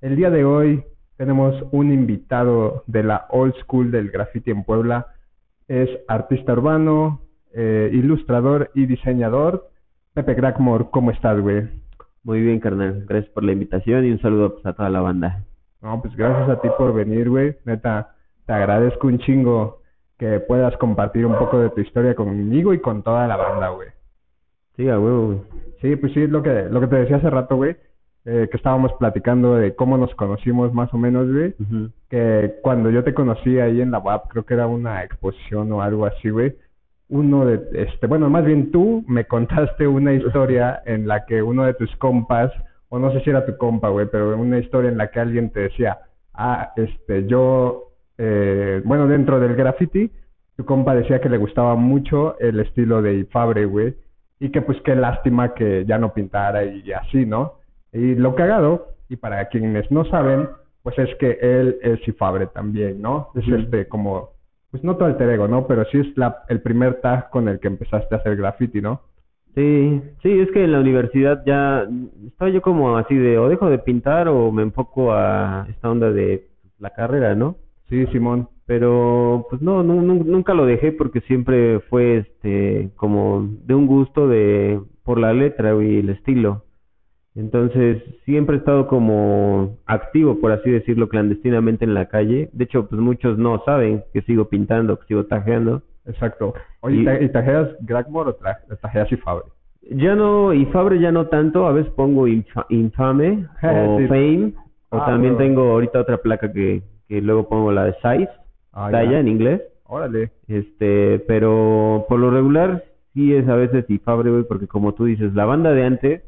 El día de hoy tenemos un invitado de la old school del graffiti en Puebla. Es artista urbano, eh, ilustrador y diseñador. Pepe Crackmore, ¿cómo estás, güey? Muy bien, carnal. Gracias por la invitación y un saludo pues, a toda la banda. No, pues gracias a ti por venir, güey. Neta, te agradezco un chingo que puedas compartir un poco de tu historia conmigo y con toda la banda, güey. Sí, a huevo, güey. Sí, pues sí, lo que, lo que te decía hace rato, güey. Eh, que estábamos platicando de cómo nos conocimos más o menos, güey. Que cuando yo te conocí ahí en la UAP, creo que era una exposición o algo así, güey. Uno de, este, bueno, más bien tú me contaste una historia en la que uno de tus compas, o no sé si era tu compa, güey, pero una historia en la que alguien te decía, ah, este, yo, eh, bueno, dentro del graffiti, tu compa decía que le gustaba mucho el estilo de Ifabre, güey, y que pues qué lástima que ya no pintara y así, ¿no? Y lo cagado, y para quienes no saben, pues es que él es Ifabre también, ¿no? Es este como, pues no tu alter ego, ¿no? Pero sí es la, el primer tag con el que empezaste a hacer graffiti, ¿no? Sí, sí, es que en la universidad ya estaba yo como así de o dejo de pintar o me enfoco a esta onda de la carrera, ¿no? Sí, Simón. Pero pues no, nu- nunca lo dejé porque siempre fue este como de un gusto de por la letra y el estilo. Entonces, siempre he estado como activo, por así decirlo, clandestinamente en la calle. De hecho, pues muchos no saben que sigo pintando, que sigo tajeando. Exacto. Oye, Y- ¿y, ta- y tajeas Gragmore o tra- tajeas Ifabre? Ya no, y Fabre ya no tanto, a veces pongo infa- Infame o Sí. Fame, o Ah, también bueno. tengo ahorita otra placa que, que luego pongo la de Size, Ah, talla ya. en inglés. Órale. Este, pero por lo regular sí es a veces y Fabre, güey, porque como tú dices, la banda de antes,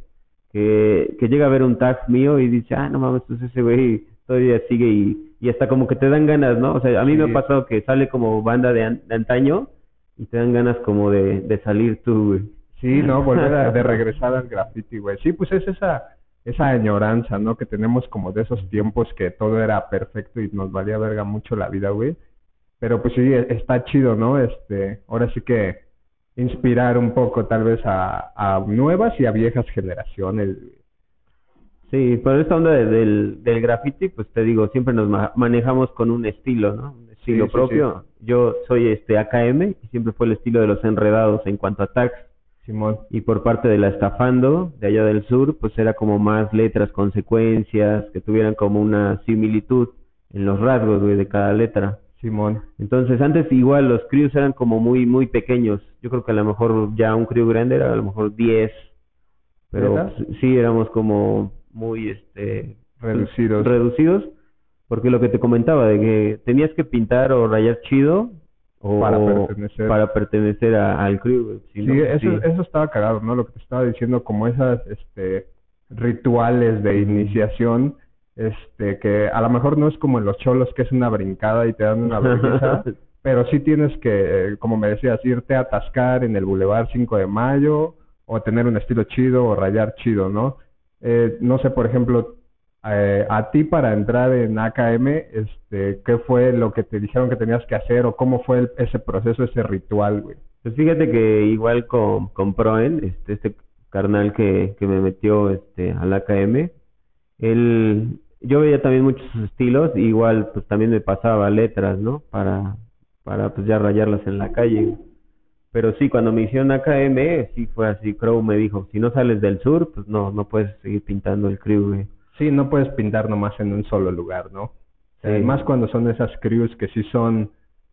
que, que llega a ver un tag mío y dice, ah, no mames, pues ese güey todavía sigue y, y hasta como que te dan ganas, ¿no? O sea, a mí me ha pasado que sale como banda de, an- de antaño y te dan ganas como de, de salir tú, güey. Sí, no, volver a de regresar al graffiti, güey. Sí, pues es esa esa añoranza, ¿no? Que tenemos como de esos tiempos que todo era perfecto y nos valía verga mucho la vida, güey. Pero pues sí, e- está chido, ¿no? Este, ahora sí que inspirar un poco tal vez a, a nuevas y a viejas generaciones. Sí, pero esta onda de- del, del graffiti, pues te digo, siempre nos ma- manejamos con un estilo, ¿no? Un estilo sí, propio. Yo soy este AKM y siempre fue el estilo de los enredados en cuanto a tags. Simón. Y por parte de la estafando, de allá del sur, pues era como más letras, consecuencias, que tuvieran como una similitud en los rasgos, güey, de cada letra. Simón. Entonces, antes igual los crews eran como muy, muy pequeños. Yo creo que a lo mejor ya un crew grande era a lo mejor 10. Pero pues, sí, éramos como muy, este... Reducidos. Reducidos. Porque lo que te comentaba, de que tenías que pintar o rayar chido o Para pertenecer. para pertenecer a- al crew. Si Sí, no, eso, sí. eso estaba cagado, ¿no? Lo que te estaba diciendo, como esas, este, rituales de iniciación, este, que a lo mejor no es como en los cholos, que es una brincada y te dan una vergüenza, pero sí tienes que, eh, como me decías, irte a atascar en el Boulevard 5 de Mayo, o tener un estilo chido, o rayar chido, ¿no? Eh, no sé, por ejemplo, eh, a ti para entrar en AKM, este, ¿qué fue lo que te dijeron que tenías que hacer, o cómo fue el- ese proceso, ese ritual, güey? Pues fíjate que igual con, con Proen, este, este carnal que, que me metió este, al AKM, él, yo veía también muchos estilos, igual pues también me pasaba letras, ¿no? Para, para pues ya rayarlas en la calle. Pero sí, cuando me hicieron AKM, sí fue así, Crow me dijo, si no sales del sur, pues no, no puedes seguir pintando el crew, güey. Sí, no puedes pintar nomás en un solo lugar, ¿no? Sí. Eh, más cuando son esas crews que sí son,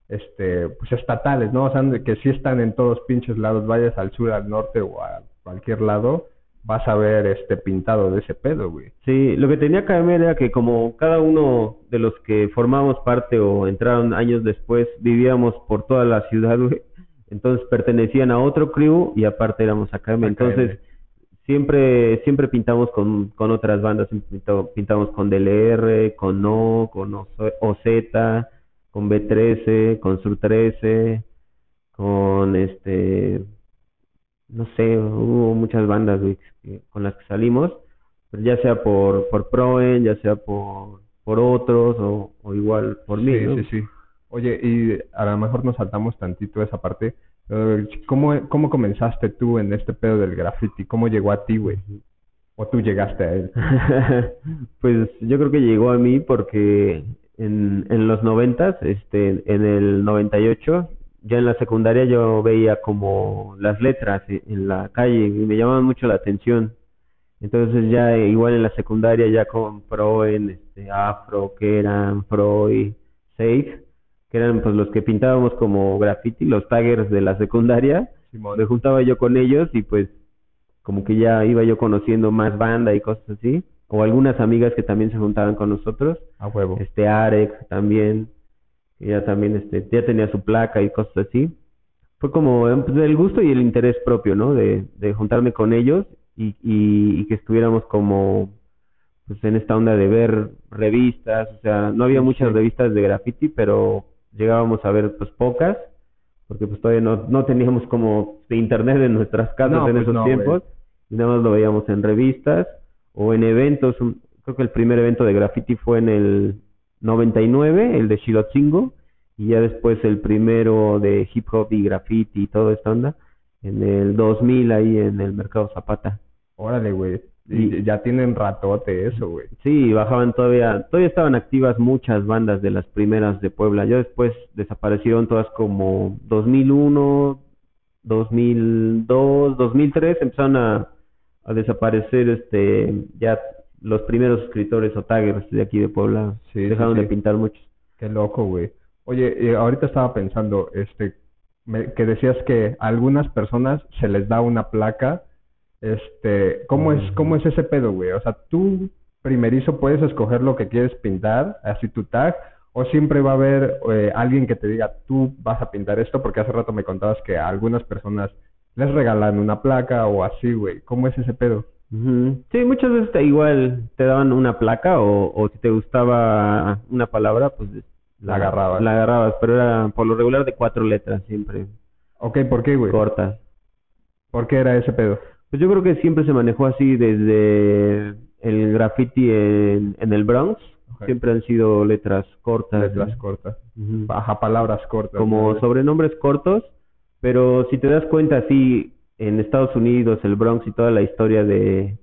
este, pues estatales, ¿no? O sea, que sí están en todos pinches lados, vayas al sur, al norte o a cualquier lado, vas a ver este pintado de ese pedo, güey. Sí, lo que tenía KM era que como cada uno de los que formamos parte o entraron años después, vivíamos por toda la ciudad, güey. Entonces pertenecían a otro crew y aparte éramos AKM. Entonces siempre siempre pintamos con, con otras bandas, pinto- pintamos con DLR, con No, con OZ, OZ, con B13, con Sur 13, con este no sé, hubo muchas bandas güey, que- con las que salimos, ya sea por, por Proen, ya sea por, por otros o, o igual por mí, Sí, ¿no? sí, sí. Oye, y a lo mejor nos saltamos tantito esa parte, ¿cómo, cómo comenzaste tú en este pedo del graffiti? ¿Cómo llegó a ti, güey? ¿O tú llegaste a él? pues yo creo que llegó a mí porque en, en los noventas, este, en el 98, ya en la secundaria yo veía como las letras en la calle y me llamaban mucho la atención. Entonces ya igual en la secundaria ya compró en este Afro, que eran Freud, Safe, que eran pues los que pintábamos como graffiti, los taggers de la secundaria. Me juntaba yo con ellos y pues como que ya iba yo conociendo más banda y cosas así. O algunas amigas que también se juntaban con nosotros. A huevo. Este Arex también. Ella también este, ya tenía su placa y cosas así. Fue como pues, el gusto y el interés propio, ¿no? De, de juntarme con ellos y, y, que estuviéramos como pues en esta onda de ver revistas, o sea, no había muchas revistas de graffiti, pero llegábamos a ver pues pocas, porque pues todavía no, no teníamos como internet en nuestras casas en pues esos tiempos, y nada más lo veíamos en revistas o en eventos, creo que el primer evento de graffiti fue en el 99, el de Shilotzingo, y ya después el primero de hip hop y graffiti y toda esta onda, en el 2000 ahí en el Mercado Zapata. Órale, güey. Y ya tienen ratote eso, güey. Sí, bajaban todavía, todavía estaban activas muchas bandas de las primeras de Puebla. Ya después desaparecieron todas como 2001, 2002, 2003, empezaron a, a desaparecer este ya los primeros escritores o taggers de aquí de Puebla. Sí, dejaron de pintar muchos. Qué loco, güey. Oye, eh, ahorita estaba pensando, este, que decías que a algunas personas se les da una placa este, ¿cómo es, cómo es ese pedo, güey? O sea, tú primerizo puedes escoger lo que quieres pintar, así tu tag, o siempre va a haber eh, alguien que te diga, tú vas a pintar esto, porque hace rato me contabas que a algunas personas les regalan una placa o así, güey. ¿Cómo es ese pedo? Sí, muchas veces te, igual te daban una placa o, o si te gustaba una palabra, pues la agarrabas. La agarrabas, pero era por lo regular de cuatro letras siempre. Ok, ¿por qué, güey? Cortas. ¿Por qué era ese pedo? Pues yo creo que siempre se manejó así desde el graffiti en, en el Bronx. Siempre han sido letras cortas. Letras cortas. Baja palabras cortas. Como sobrenombres cortos. Pero si te das cuenta, sí, en Estados Unidos, el Bronx y toda la historia de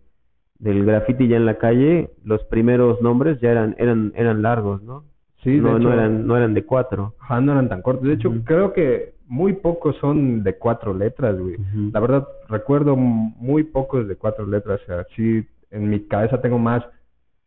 del graffiti ya en la calle, los primeros nombres ya eran eran eran largos, ¿no? Sí, no, no eran no eran de cuatro. Ajá, no eran tan cortos. De hecho, creo que muy pocos son de cuatro letras, güey. La verdad, recuerdo muy pocos de cuatro letras. O sea, sí, en mi cabeza tengo más,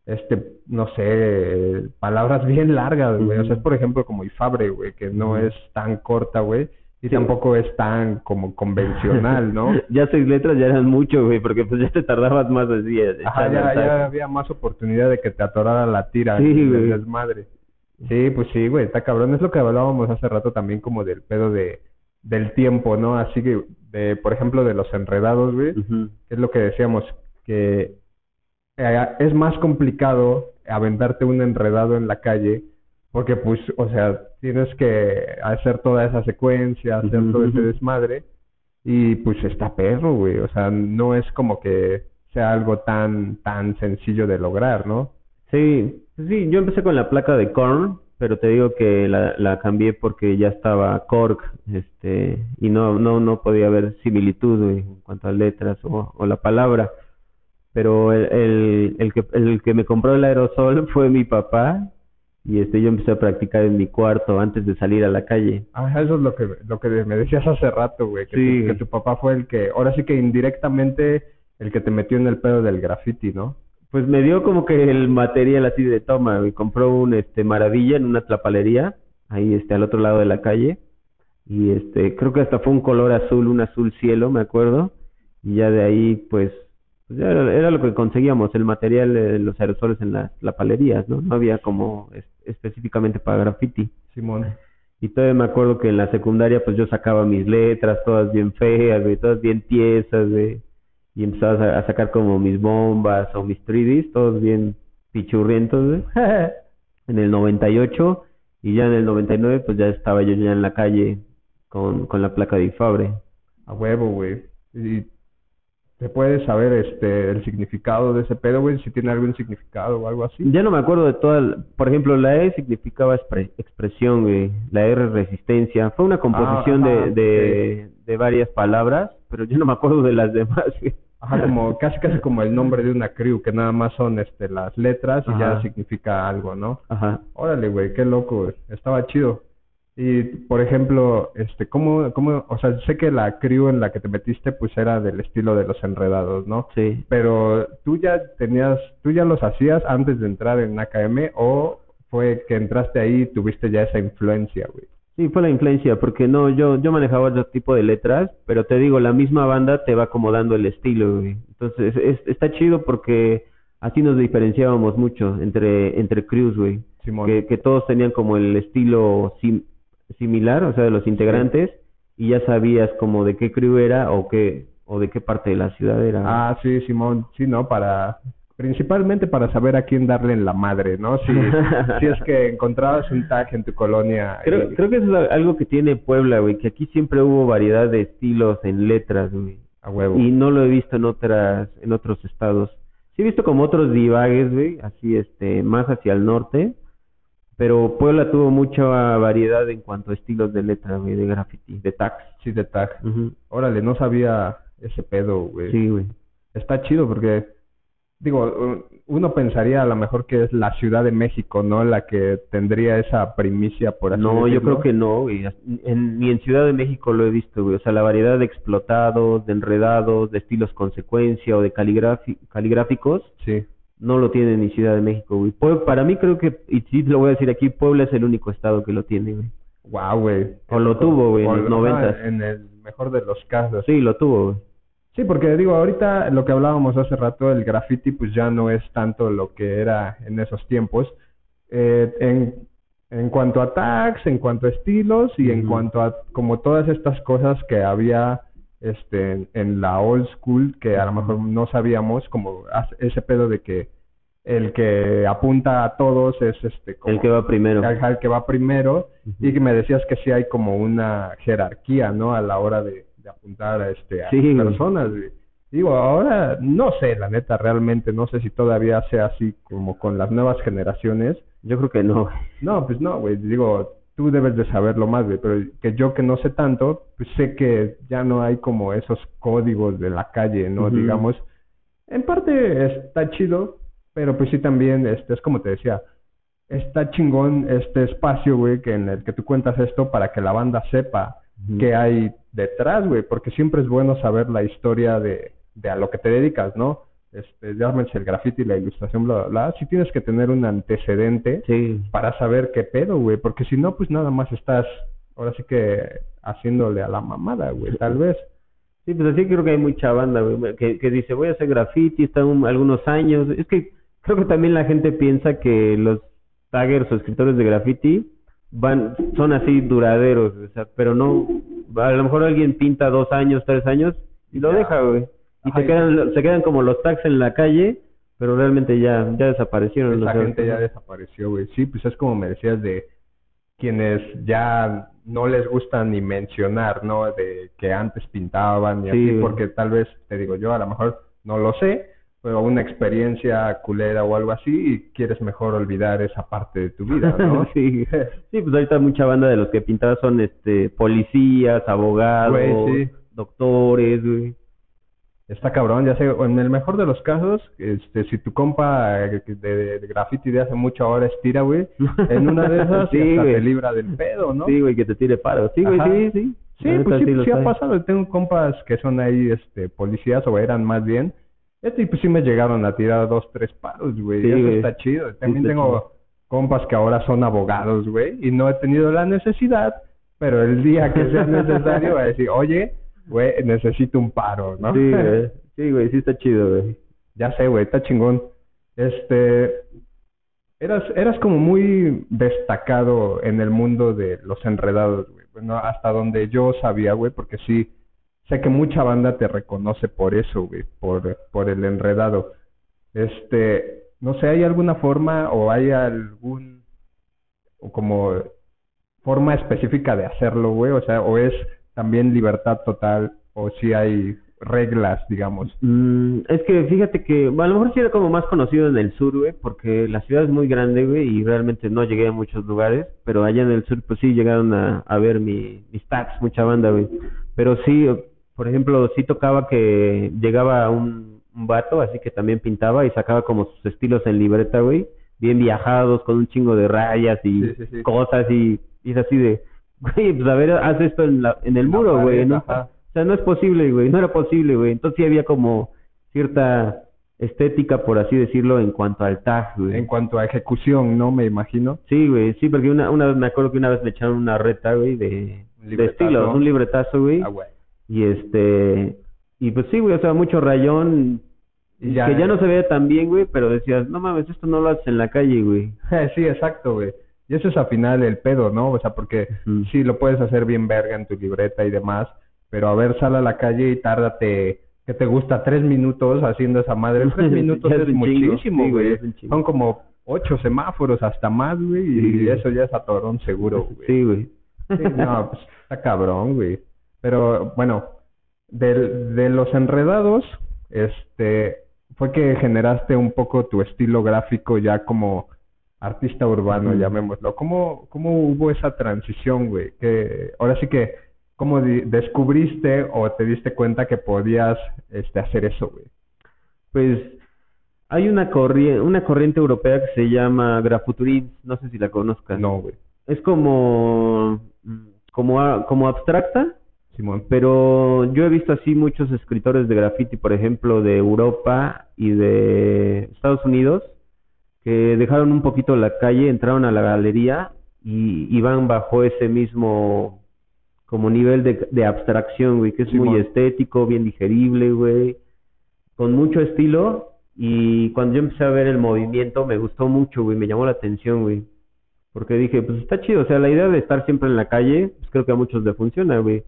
este, no sé, palabras bien largas, güey. O sea, es por ejemplo como Ifabre, güey, que no es tan corta, güey. Y tampoco es tan como convencional, ¿no? ya seis letras ya eran mucho, güey, porque pues ya te tardabas más así. Ajá, ya, ya, había más oportunidad de que te atorara la tira. Sí, güey. Desmadre. Sí, pues sí, güey, está cabrón. Es lo que hablábamos hace rato también como del pedo de del tiempo, ¿no? Así que, de, por ejemplo, de los enredados, güey, es lo que decíamos, que eh, es más complicado aventarte un enredado en la calle, porque pues, o sea, tienes que hacer toda esa secuencia, hacer todo ese desmadre, y pues está perro, güey, o sea, no es como que sea algo tan, tan sencillo de lograr, ¿no? Sí, sí, yo empecé con la placa de Korn, pero te digo que la, la cambié porque ya estaba Korg, este, y no, no, no podía haber similitud en cuanto a letras o, o la palabra. Pero el, el, el, que, el que me compró el aerosol fue mi papá, y este yo empecé a practicar en mi cuarto antes de salir a la calle. Ah, eso es lo que lo que me decías hace rato, güey, que, sí. tu, que tu papá fue el que, ahora sí que indirectamente el que te metió en el pedo del graffiti, ¿no? pues me dio como que el material así de toma, y compró un este maravilla en una tlapalería, ahí este al otro lado de la calle, y este creo que hasta fue un color azul, un azul cielo, me acuerdo, y ya de ahí pues, pues era, lo que conseguíamos, el material de los aerosoles en las tlapalerías, ¿no? No había como específicamente para graffiti. Simón. Y todavía me acuerdo que en la secundaria pues yo sacaba mis letras, todas bien feas, todas bien tiesas, de y empezaba a, sacar como mis bombas o mis 3 todos bien pichurrientos, en el 98 y ya en el 99 pues ya estaba yo ya en la calle con, con la placa de Ifabre. A huevo, güey. Y ¿Te puedes saber este el significado de ese pedo, güey? Si tiene algún significado o algo así. Ya no me acuerdo de toda... Por ejemplo, la E significaba expresión, güey. La R resistencia. Fue una composición ah, de, de, de varias palabras, pero yo no me acuerdo de las demás, güey. Ajá, como casi casi como el nombre de una crew, que nada más son este las letras y ya significa algo, ¿no? Ajá. Órale, güey, qué loco, güey. Estaba chido. Y, por ejemplo, este, ¿cómo, cómo, o sea, sé que la crew en la que te metiste, pues era del estilo de los enredados, ¿no? Sí. Pero, ¿tú ya tenías, tú ya los hacías antes de entrar en AKM o fue que entraste ahí y tuviste ya esa influencia, güey? Sí, fue la influencia, porque no, yo, yo manejaba otro tipo de letras, pero te digo, la misma banda te va acomodando el estilo, güey. Entonces, es, está chido porque así nos diferenciábamos mucho entre, entre crews, güey. Que, que todos tenían como el estilo sim- similar, o sea, de los integrantes, y ya sabías como de qué crew era o qué, o de qué parte de la ciudad era. Ah, sí, Simón, sí, ¿no? Para, principalmente para saber a quién darle en la madre, ¿no? Si, si es que encontrabas un tag en tu colonia. Creo, y- creo que eso es algo que tiene Puebla, güey, que aquí siempre hubo variedad de estilos en letras, güey. A huevo. Y no lo he visto en otras, en otros estados. Sí he visto como otros divagues, güey, así, este, más hacia el norte. Pero Puebla tuvo mucha variedad en cuanto a estilos de letra, güey, de graffiti, de tags. Sí, de tag. Ujú. Órale, no sabía ese pedo, güey. Sí, güey. Está chido porque, digo, uno pensaría a lo mejor que es la Ciudad de México, ¿no? La que tendría esa primicia, por así No, yo creo que no, güey. En, ni en Ciudad de México lo he visto, güey. O sea, la variedad de explotados, de enredados, de estilos consecuencia o de caligráficos, Sí. No lo tiene ni Ciudad de México, güey. Para mí creo que, y sí lo voy a decir aquí, Puebla es el único estado que lo tiene, güey. Wow, güey. O lo tuvo, güey, en los ajá, noventas. En el mejor de los casos. Sí, lo tuvo, güey. Sí, porque digo, ahorita lo que hablábamos hace rato, el graffiti pues ya no es tanto lo que era en esos tiempos. Eh, en, en cuanto a tags, en cuanto a estilos y en cuanto a como todas estas cosas que había este en, en la old school que a lo mejor no sabíamos, como ese pedo de que el que apunta a todos es este como El que va primero. El que va primero y que me decías que sí hay como una jerarquía, ¿no? A la hora de, de apuntar a, este, a Sí, personas. Digo, ahora no sé, la neta, realmente no sé si todavía sea así como con las nuevas generaciones. Yo creo que no. No, pues no, güey. Digo, tú debes de saberlo más, güey. Pero que yo que no sé tanto, pues sé que ya no hay como esos códigos de la calle, ¿no? Digamos, en parte está chido, pero pues sí también, este, es como te decía, está chingón este espacio, güey, que en el que tú cuentas esto para que la banda sepa Ujú. qué hay detrás, güey, porque siempre es bueno saber la historia de, de a lo que te dedicas, ¿no? Este, llámese el graffiti, la ilustración, bla, bla, bla. Sí tienes que tener un antecedente Sí. para saber qué pedo, güey, porque si no, pues nada más estás, ahora sí que haciéndole a la mamada, güey, tal vez. Sí, pues así creo que hay mucha banda, güey, que, que dice, voy a hacer graffiti, está un- algunos años. Es que creo que también la gente piensa que los taggers o escritores de graffiti van, son así duraderos, o sea, pero no, a lo mejor alguien pinta dos años, tres años y lo Ya. deja, güey. Y se quedan, se quedan como los tags en la calle, pero realmente ya, ya desaparecieron. Sea, gente ya desapareció, güey. Sí, pues es como me decías de quienes ya no les gusta ni mencionar, ¿no? De que antes pintaban y Sí, así, porque tal vez, te digo yo, a lo mejor no lo sé, pero una experiencia culera o algo así y quieres mejor olvidar esa parte de tu vida, ¿no? sí. sí, pues ahorita mucha banda de los que pintaban son este policías, abogados, Güey, sí. doctores, güey. Está cabrón, ya sé, en el mejor de los casos, este, si tu compa eh, de, de graffiti de hace mucho ahora estira, güey, en una de esas Sí, hasta te libra del pedo, ¿no? Sí, güey, que te tire paro. Sí, güey, sí, sí. Sí, pues sí, sí ha hay. pasado. Tengo compas que son ahí, este, policías o eran más bien. Este, y pues sí me llegaron a tirar dos, tres paros, güey. Sí, Eso güey. está chido. También está tengo chido. compas que ahora son abogados, güey, y no he tenido la necesidad, pero el día que sea necesario a decir, oye, güey, necesito un paro, ¿no? Sí, güey. Sí, güey, sí está chido, güey. Ya sé, güey, está chingón. Este, eras, eras como muy destacado en el mundo de los enredados, güey. Bueno, hasta donde yo sabía, güey, porque sí, sé que mucha banda te reconoce por eso, güey, por, por el enredado. Este, no sé, ¿hay alguna forma o hay algún, o como forma específica de hacerlo, güey? O sea, o es también libertad total, o si hay reglas, digamos. Mm, es que fíjate que a lo mejor sí era como más conocido en el sur, güey, porque la ciudad es muy grande, güey, y realmente no llegué a muchos lugares, pero allá en el sur pues sí llegaron a, a ver mi, mis tags, mucha banda, güey. Pero sí, por ejemplo, sí tocaba que llegaba un, un vato, así que también pintaba y sacaba como sus estilos en libreta, güey, bien viajados, con un chingo de rayas y Sí, sí, sí. cosas y, y es así de, güey, pues a ver, haz esto en, la, en el muro, güey, ¿no? ajá. O sea, no es posible, güey, no era posible, güey. Entonces sí había como cierta estética, por así decirlo, en cuanto al tag, güey. En cuanto a ejecución, ¿no? Me imagino. Sí, güey, sí, porque una, una vez me acuerdo que una vez me echaron una reta, güey, de, de estilo, un libretazo, güey. Ah, güey. Y este, y pues sí, güey, o sea, mucho rayón, ya- que ya no se veía tan bien, güey, pero decías, no mames, esto no lo haces en la calle, güey. Sí, exacto, güey. Y eso es al final el pedo, ¿no? O sea, porque sí lo puedes hacer bien verga en tu libreta y demás, pero a ver, sal a la calle y tárdate, ¿qué te gusta? Tres minutos haciendo esa madre. Tres minutos es muchísimo, güey. Son como ocho semáforos hasta más, güey, y eso ya es atorón seguro, güey. Sí, güey. Sí, no, pues está cabrón, güey. Pero bueno, del- de los enredados, este, fue que generaste un poco tu estilo gráfico ya como artista urbano, llamémoslo. ¿Cómo, cómo hubo esa transición, güey? Que ahora sí que, ¿cómo descubriste o te diste cuenta que podías este, hacer eso, güey? Pues hay una corriente, una corriente europea que se llama Grafuturism, no sé si la conozcas. No, güey. Es como, como, como abstracta, Simón. pero yo he visto así muchos escritores de graffiti, por ejemplo, de Europa y de Estados Unidos, que dejaron un poquito la calle, entraron a la galería y, y van bajo ese mismo como nivel de, de abstracción, güey, que es muy estético, bien digerible, güey, con mucho estilo. Y cuando yo empecé a ver el movimiento, me gustó mucho, güey, me llamó la atención, güey. Porque dije, pues está chido, o sea, la idea de estar siempre en la calle, pues creo que a muchos le funciona, güey.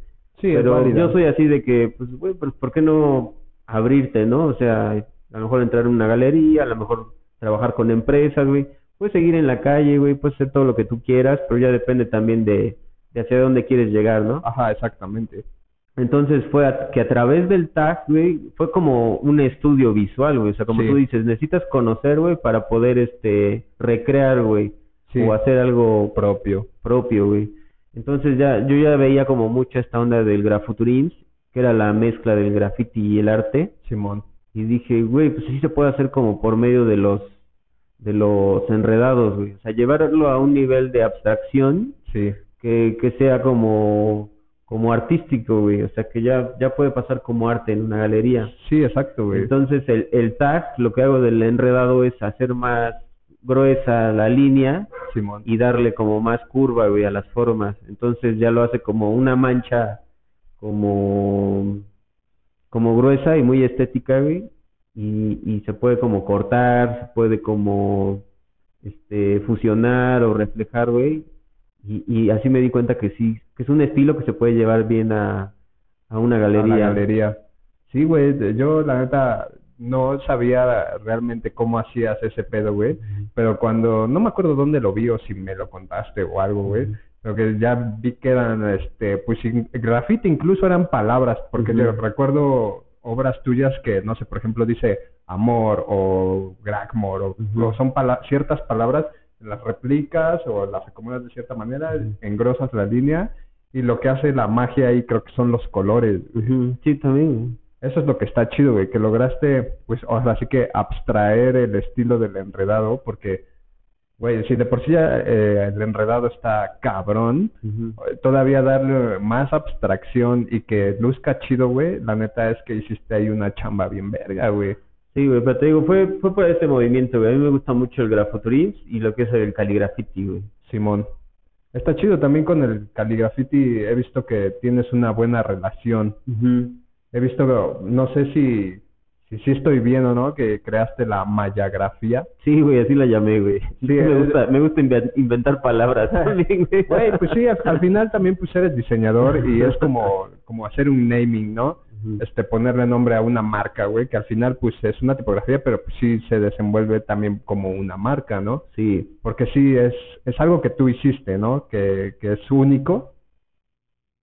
Sí, Pero yo soy así de que, pues, güey, pues, ¿por qué no abrirte, no? O sea, a lo mejor entrar en una galería, a lo mejor trabajar con empresas, güey. Puedes seguir en la calle, güey, puedes hacer todo lo que tú quieras, pero ya depende también de, de hacia dónde quieres llegar, ¿no? Ajá, exactamente. Entonces fue a- que a través del tag, güey, fue como un estudio visual, güey. O sea, como Sí. tú dices, necesitas conocer, güey, para poder, este, recrear, güey, Sí. o hacer algo Propio. propio, güey. Entonces ya, yo ya veía como mucha esta onda del grafuturins, que era la mezcla del graffiti y el arte, Simón. Y dije, güey, pues sí se puede hacer como por medio de los, de los enredados, güey. O sea, llevarlo a un nivel de abstracción Sí. que, que sea como, como artístico, güey. O sea, que ya, ya puede pasar como arte en una galería. Sí, exacto, güey. Entonces el, el tag, lo que hago del enredado es hacer más gruesa la línea Simón. y darle como más curva, güey, a las formas. Entonces ya lo hace como una mancha como, como gruesa y muy estética, güey. Y, y se puede como cortar, se puede como este fusionar o reflejar, güey. Y, y así me di cuenta que sí, que es un estilo que se puede llevar bien a, a una a la galería. galería. Sí, güey, yo la neta no sabía realmente cómo hacías ese pedo, güey, pero cuando, no me acuerdo dónde lo vi o si me lo contaste o algo, güey, Pero que ya vi que eran, este, pues graffiti incluso eran palabras, porque yo recuerdo obras tuyas que, no sé, por ejemplo, dice amor o gragmor o, o son pala- ciertas palabras, las replicas o las acomodas de cierta manera, engrosas la línea y lo que hace la magia ahí creo que son los colores, Sí, también. Eso es lo que está chido, güey, que lograste, pues, ahora sí que abstraer el estilo del enredado, porque, güey, si de por sí ya, eh, el enredado está cabrón, eh, todavía darle más abstracción y que luzca chido, güey, la neta es que hiciste ahí una chamba bien verga, güey. Sí, güey, pero te digo, fue, fue por este movimiento, güey. A mí me gusta mucho el grafoturismo y lo que es el caligrafiti, güey. Simón. Está chido también con el caligrafiti, he visto que tienes una buena relación. He visto, no sé si, si sí estoy bien o no, que creaste la mayagrafía. Sí, güey, así la llamé, güey. Sí, me es- gusta, me gusta inven- inventar palabras también, güey. Güey, pues sí, al, al final también pues eres diseñador y es como, como hacer un naming, ¿no? Este, ponerle nombre a una marca, güey, que al final pues es una tipografía, pero pues sí se desenvuelve también como una marca, ¿no? Sí, Porque sí es, es algo que tú hiciste, ¿no? Que, que es único.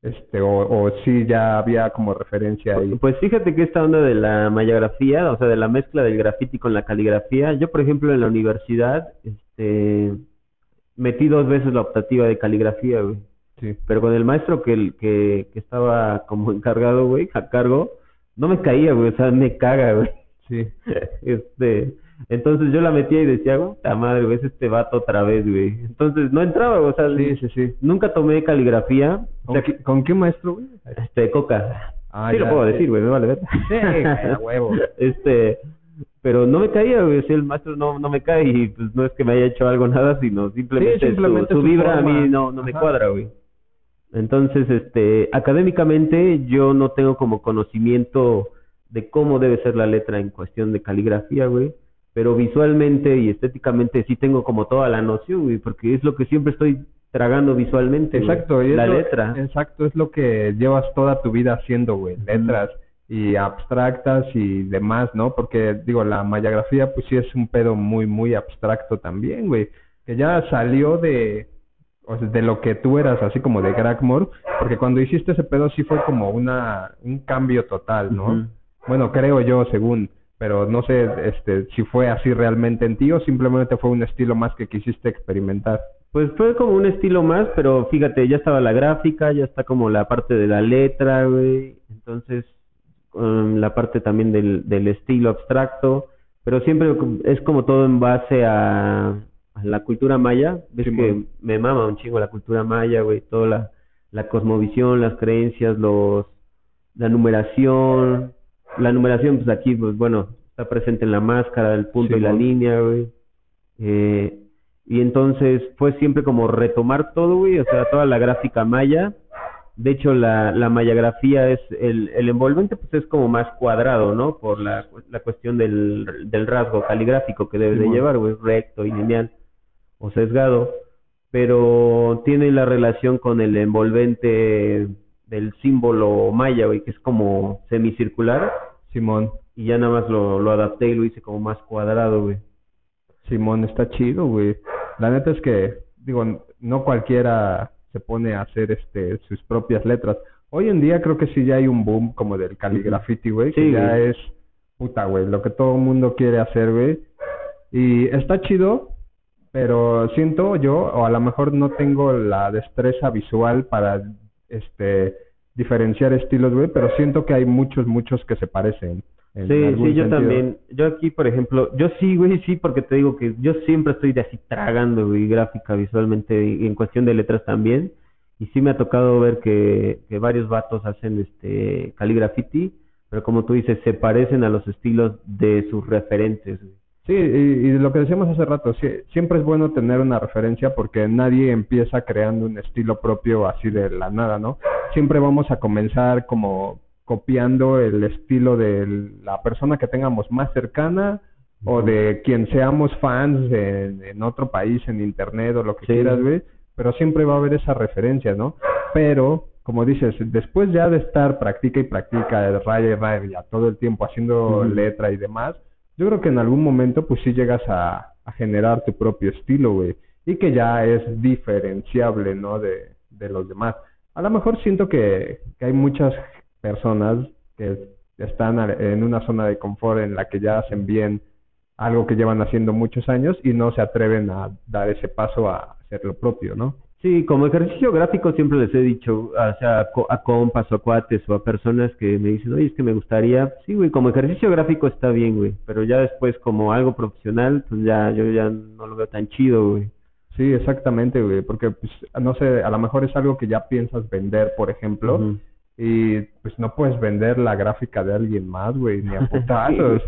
Este, o, o sí ya había como referencia ahí. Pues fíjate que esta onda de la mayagrafía, o sea, de la mezcla del graffiti con la caligrafía, yo por ejemplo en la universidad, este, metí dos veces la optativa de caligrafía, güey. Sí. Pero con el maestro que, el- que, que estaba como encargado, güey, a cargo, no me caía, güey, o sea, me caga, güey. Sí. Este, entonces yo la metía y decía, puta madre, güey, es este vato otra vez, güey. Entonces no entraba, o sea, Sí, sí, sí. nunca tomé caligrafía. O ¿Con, sea, qué, con qué maestro, güey? este, coca. Ah, sí lo puedo sí. decir, güey, me vale ver. Sí, a huevo. Este, pero no me caía, güey, si el maestro no, no me cae y pues no es que me haya hecho algo nada, sino simplemente, su- simplemente su, su vibra a mí no, no me cuadra, güey. Entonces, este, académicamente yo no tengo como conocimiento de cómo debe ser la letra en cuestión de caligrafía, güey. Pero visualmente y estéticamente sí tengo como toda la noción, güey, porque es lo que siempre estoy tragando visualmente, güey, Exacto, y la lo- letra. Exacto, es lo que llevas toda tu vida haciendo, güey. Letras y abstractas y demás, ¿no? Porque, digo, la mayagrafía, pues sí es un pedo muy, muy abstracto también, güey. Que ya salió de, o sea, de lo que tú eras, así como de Gragmore, porque cuando hiciste ese pedo sí fue como una, un cambio total, ¿no? Bueno, creo yo, según, pero no sé, este, si fue así realmente en ti o simplemente fue un estilo más que quisiste experimentar. Pues fue como un estilo más, pero fíjate, ya estaba la gráfica, ya está como la parte de la letra, güey. Entonces, um, la parte también del, del estilo abstracto, pero siempre es como todo en base a, a la cultura maya. Ves que me mama un chingo la cultura maya, güey, toda la, la cosmovisión, las creencias, los, la numeración. La numeración, pues aquí, pues bueno, está presente en la máscara, el punto y la línea, güey. Eh, y entonces fue siempre como retomar todo, güey, o sea, toda la gráfica maya. De hecho, la, la mayagrafía es, el, el envolvente pues es como más cuadrado, ¿no? Por la, la cuestión del, del rasgo caligráfico que debe de llevar, güey, recto y lineal o sesgado. Pero tiene la relación con el envolvente del símbolo maya, güey, que es como semicircular. Simón. Y ya nada más lo, lo adapté y lo hice como más cuadrado, güey. Simón, está chido, güey. La neta es que, digo, no cualquiera se pone a hacer este sus propias letras. Hoy en día creo que sí ya hay un boom como del caligrafiti, güey, que ya güey. es puta, güey, lo que todo el mundo quiere hacer, güey. Y está chido, pero siento yo, o a lo mejor no tengo la destreza visual para este diferenciar estilos, güey, pero siento que hay muchos, muchos que se parecen. en Sí, sí, yo sentido. también. Yo aquí, por ejemplo, yo sí, güey, sí, porque te digo que yo siempre estoy de así tragando, güey, gráfica visualmente y en cuestión de letras también. Y sí me ha tocado ver que, que varios vatos hacen este caligrafiti, pero como tú dices, se parecen a los estilos de sus referentes, güey. Sí, y, y lo que decíamos hace rato, sí, siempre es bueno tener una referencia porque nadie empieza creando un estilo propio así de la nada, ¿no? Siempre vamos a comenzar como copiando el estilo de la persona que tengamos más cercana o de quien seamos fans en, en otro país, en internet o lo que Sí. quieras, güey, pero siempre va a haber esa referencia, ¿no? Pero, como dices, después ya de estar practica y practica, raya y raya, ya todo el tiempo haciendo letra y demás, yo creo que en algún momento pues sí llegas a, a generar tu propio estilo, güey, y que ya es diferenciable, ¿no? De, de los demás. A lo mejor siento que, que hay muchas personas que están en una zona de confort en la que ya hacen bien algo que llevan haciendo muchos años y no se atreven a dar ese paso a hacer lo propio, ¿no? Sí, como ejercicio gráfico siempre les he dicho, o sea, a, co- a compas o a cuates o a personas que me dicen, oye, es que me gustaría, sí, güey, como ejercicio gráfico está bien, güey, pero ya después como algo profesional, pues ya, yo ya no lo veo tan chido, güey. Sí, exactamente, güey, porque pues no sé, a lo mejor es algo que ya piensas vender, por ejemplo, y pues no puedes vender la gráfica de alguien más, güey, ni a putazos.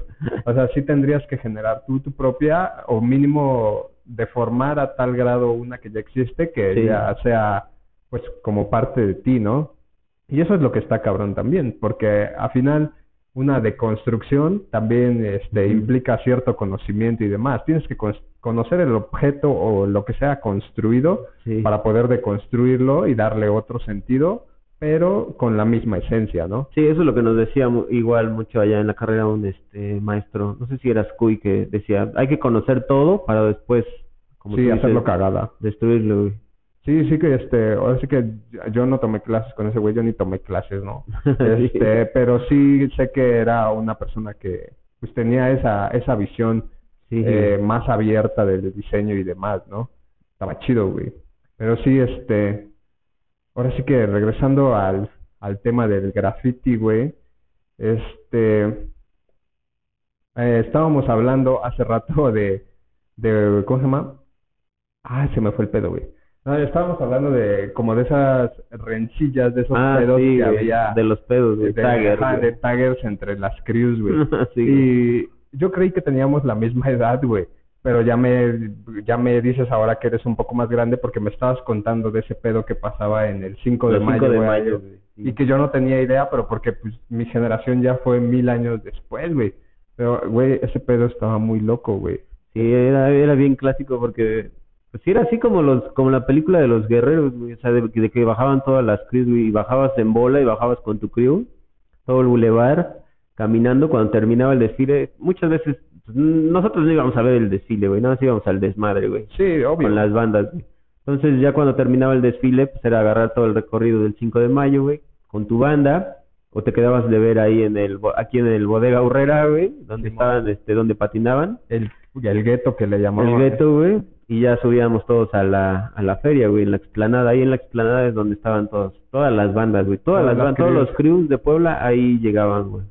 O sea, sí tendrías que generar tú tu propia, o mínimo deformar a tal grado una que ya existe que Sí. ya sea pues como parte de ti, ¿no? Y eso es lo que está cabrón también, porque al final una deconstrucción también este, implica cierto conocimiento y demás. Tienes que conocer el objeto o lo que sea construido Sí. para poder deconstruirlo y darle otro sentido, pero con la misma esencia, ¿no? Sí, eso es lo que nos decía igual mucho allá en la carrera un este maestro, no sé si eras Cuy, que decía, hay que conocer todo para después, como sí, tú hacerlo dices, cagada. destruirlo, güey. Sí, sí que este, ahora sí que yo no tomé clases con ese güey, yo ni tomé clases, ¿no? Este, pero sí sé que era una persona que pues tenía esa esa visión Sí, eh, más abierta del diseño y demás, ¿no? Estaba chido, güey. Pero sí, este, ahora sí que regresando al, al tema del graffiti, güey, este, eh, estábamos hablando hace rato de, de, ¿cómo se llama? Ah, se me fue el pedo, güey. No, estábamos hablando de como de esas rencillas, de esos Ah, pedos sí, que había de los pedos, de, de, Tagger, güey. de taggers entre las crews, güey. Sí, y yo creí que teníamos la misma edad, güey. Pero ya me, ya me dices ahora que eres un poco más grande porque me estabas contando de ese pedo que pasaba en el 5 de mayo, 5 de mayo. Y que yo no tenía idea, pero porque pues mi generación ya fue mil años después, güey. Pero, güey, ese pedo estaba muy loco, güey. Sí, era, era bien clásico porque pues sí era así como los como la película de los guerreros, güey, o sea, de, de que bajaban todas las crews, güey, y bajabas en bola y bajabas con tu crew, todo el bulevar, caminando cuando terminaba el desfile. Muchas veces nosotros no íbamos a ver el desfile, güey, nada más íbamos al desmadre, güey, Sí, obvio. con las bandas, güey. Entonces ya cuando terminaba el desfile, pues era agarrar todo el recorrido del 5 de mayo, güey, con tu banda, o te quedabas de ver ahí en el, aquí en el Bodega Urrera, güey, donde estaban, este, donde patinaban El, el gueto que le llamaban. el gueto, güey, y ya subíamos todos a la, a la feria, güey, en la explanada. Ahí en la explanada es donde estaban todos, todas las bandas, güey, todas, Todas las bandas, todos los crews de Puebla ahí llegaban, güey.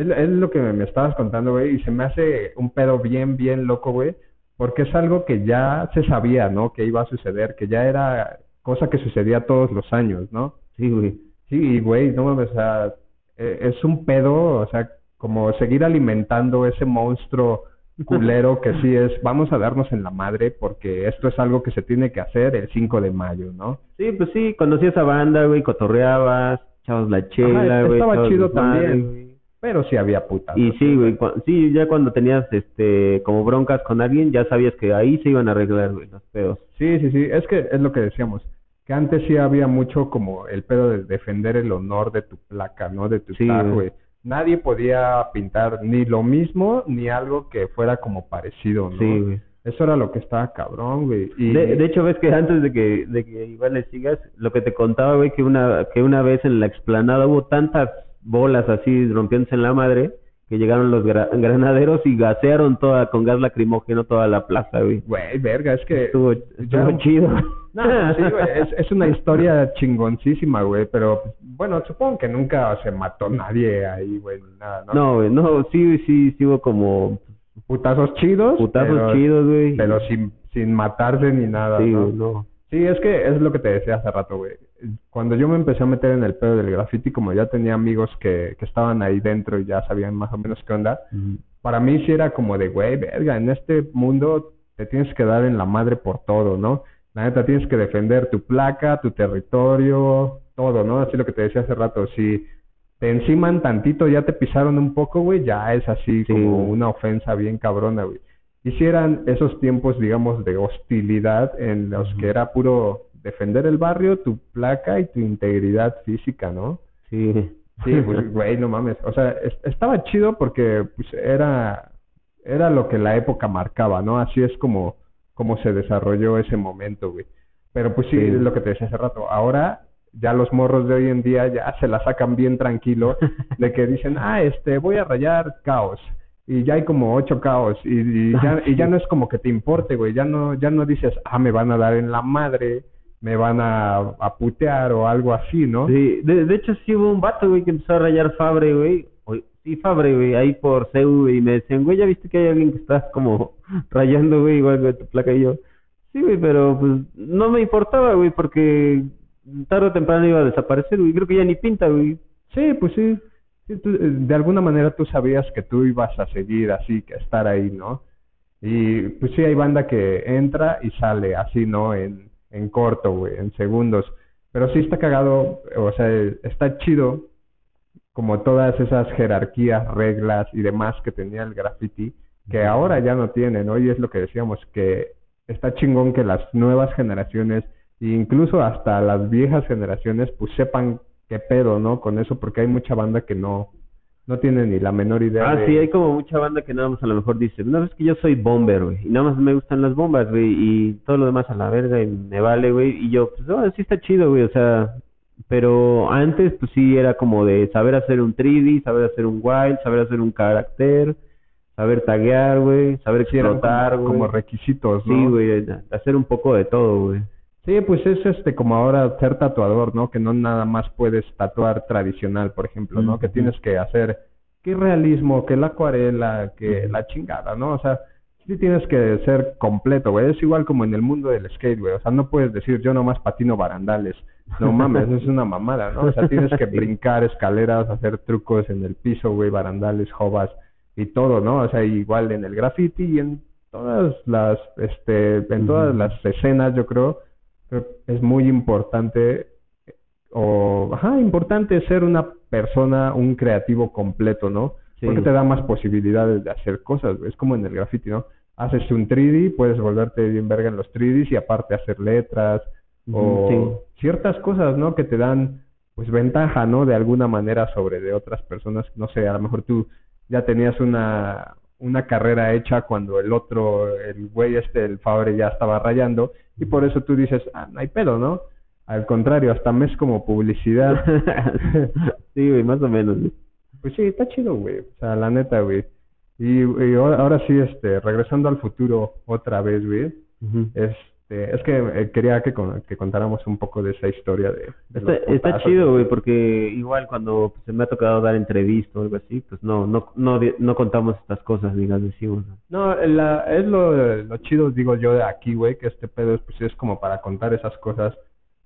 Es, es lo que me estabas contando, güey, y se me hace un pedo bien, bien loco, güey, porque es algo que ya se sabía, ¿no? Que iba a suceder, que ya era cosa que sucedía todos los años, ¿no? Sí, güey. Sí, güey, no mames, o sea, eh, es un pedo, o sea, como seguir alimentando ese monstruo culero que sí es, vamos a darnos en la madre porque esto es algo que se tiene que hacer el 5 de mayo, ¿no? Sí, pues sí, conocías a banda, güey, cotorreabas, echabas la chela, Ajá, güey. estaba chido desmadre, también. güey. Pero sí había putas. Y sí, güey, sí, ya cuando tenías, este, como broncas con alguien, ya sabías que ahí se iban a arreglar, güey, los pedos. Sí, sí, sí, es que es lo que decíamos, que antes sí había mucho como el pedo de defender el honor de tu placa, ¿no? De tu Sí, tag, güey. güey. Nadie podía pintar ni lo mismo ni algo que fuera como parecido, ¿no? Sí, güey. Eso era lo que estaba cabrón, güey. Y De, de hecho, ves que antes de que, de que igual le sigas, lo que te contaba, güey, que una, que una vez en la explanada hubo tantas bolas así rompiéndose en la madre, que llegaron los gra- granaderos y gasearon toda, con gas lacrimógeno toda la plaza, güey. güey, verga, es que Estuvo, estuvo chido. No, sí, güey, es, es una historia chingoncísima, güey, pero bueno, supongo que nunca se mató nadie ahí, güey, nada, ¿no? No, güey, no, sí, sí, sí hubo como Putazos chidos, putazos pero, chidos, güey. pero sin, sin matarse ni nada, Sí, ¿no? güey, no. Sí, es que es lo que te decía hace rato, güey. Cuando yo me empecé a meter en el pedo del graffiti, como ya tenía amigos que, que estaban ahí dentro y ya sabían más o menos qué onda, para mí sí era como de, güey, verga, en este mundo te tienes que dar en la madre por todo, ¿no? La neta tienes que defender tu placa, tu territorio, todo, ¿no? Así lo que te decía hace rato, si te enciman tantito, ya te pisaron un poco, güey, ya es así Sí, como una ofensa bien cabrona, güey. Hicieran esos tiempos, digamos, de hostilidad en los que era puro defender el barrio, tu placa y tu integridad física, ¿no? Sí. Sí, pues, güey, no mames. O sea, es- estaba chido porque pues era era lo que la época marcaba, ¿no? Así es como como se desarrolló ese momento, güey. Pero pues sí, Sí. es lo que te decía hace rato. Ahora ya los morros de hoy en día ya se la sacan bien tranquilo de que dicen, "Ah, este, voy a rayar caos." Y ya hay como ocho caos y, y ya y ya no es como que te importe, güey. Ya no ya no dices, "Ah, me van a dar en la madre." Me van a, a putear o algo así, ¿no? Sí, de, de hecho sí hubo un vato, güey, que empezó a rayar Fabre, güey. Sí, Fabre, güey, ahí por CEU, güey, y me decían, güey, ¿ya viste que hay alguien que está como rayando, güey, igual que tu placa y yo? Sí, güey, pero pues no me importaba, güey, porque tarde o temprano iba a desaparecer, güey. Creo que ya ni pinta, güey. Sí, pues sí. Sí, tú, eh, de alguna manera tú sabías que tú ibas a seguir así, que estar ahí, ¿no? Y pues sí hay banda que entra y sale así, ¿no? En, en corto, güey, en segundos. Pero sí está cagado, o sea, está chido como todas esas jerarquías, reglas y demás que tenía el graffiti, que ahora ya no tienen, ¿no? Y es lo que decíamos, que está chingón que las nuevas generaciones, e incluso hasta las viejas generaciones, pues sepan qué pedo, ¿no? Con eso, porque hay mucha banda que no, no tiene ni la menor idea Ah, de... sí, hay como mucha banda que nada más a lo mejor dice, no, es que yo soy bomber, güey, y nada más me gustan las bombas, güey, y todo lo demás a la verga y me vale, güey, y yo, pues, oh, sí está chido, güey, o sea, pero antes, pues sí, era como de saber hacer un 3D, saber hacer un wild, saber hacer un carácter, saber taguear, güey, saber explotar, como, güey. como requisitos, ¿no? Sí, güey, hacer un poco de todo, güey. Sí, pues es este como ahora ser tatuador, ¿no? Que no nada más puedes tatuar tradicional, por ejemplo, ¿no? Que tienes que hacer que realismo, que la acuarela, que la chingada, ¿no? O sea, sí tienes que ser completo, güey. Es igual como en el mundo del skate, güey. O sea, no puedes decir yo nomás patino barandales. No mames, es una mamada, ¿no? O sea, tienes que brincar escaleras, hacer trucos en el piso, güey, barandales, jovas y todo, ¿no? O sea, igual en el graffiti y en todas las, este, en todas las escenas, yo creo, es muy importante o, ajá, importante ser una persona, un creativo completo, ¿no? Sí. Porque te da más posibilidades de hacer cosas. Es como en el graffiti, ¿no? Haces un 3D, puedes volverte bien verga en los 3Ds y aparte hacer letras o ciertas cosas, ¿no? Que te dan, pues, ventaja, ¿no? De alguna manera sobre de otras personas. No sé, a lo mejor tú ya tenías una, una carrera hecha cuando el otro, el güey este, el Fabre, ya estaba rayando y por eso tú dices, ah, no hay pedo, ¿no? Al contrario, hasta me es como publicidad. sí, güey, más o menos. güey. Pues sí, está chido, güey. O sea, la neta, güey. Y, y ahora, ahora sí, este, regresando al futuro otra vez, güey. Ujú. Este, es que eh, quería que, con- que contáramos un poco de esa historia de, de Está, chido, güey, porque igual cuando pues, se me ha tocado dar entrevista o algo así, pues no, no, no, no contamos estas cosas, ni las decimos. ¿no? La, es lo, lo chido, digo yo, de aquí, güey, que este pedo pues, es como para contar esas cosas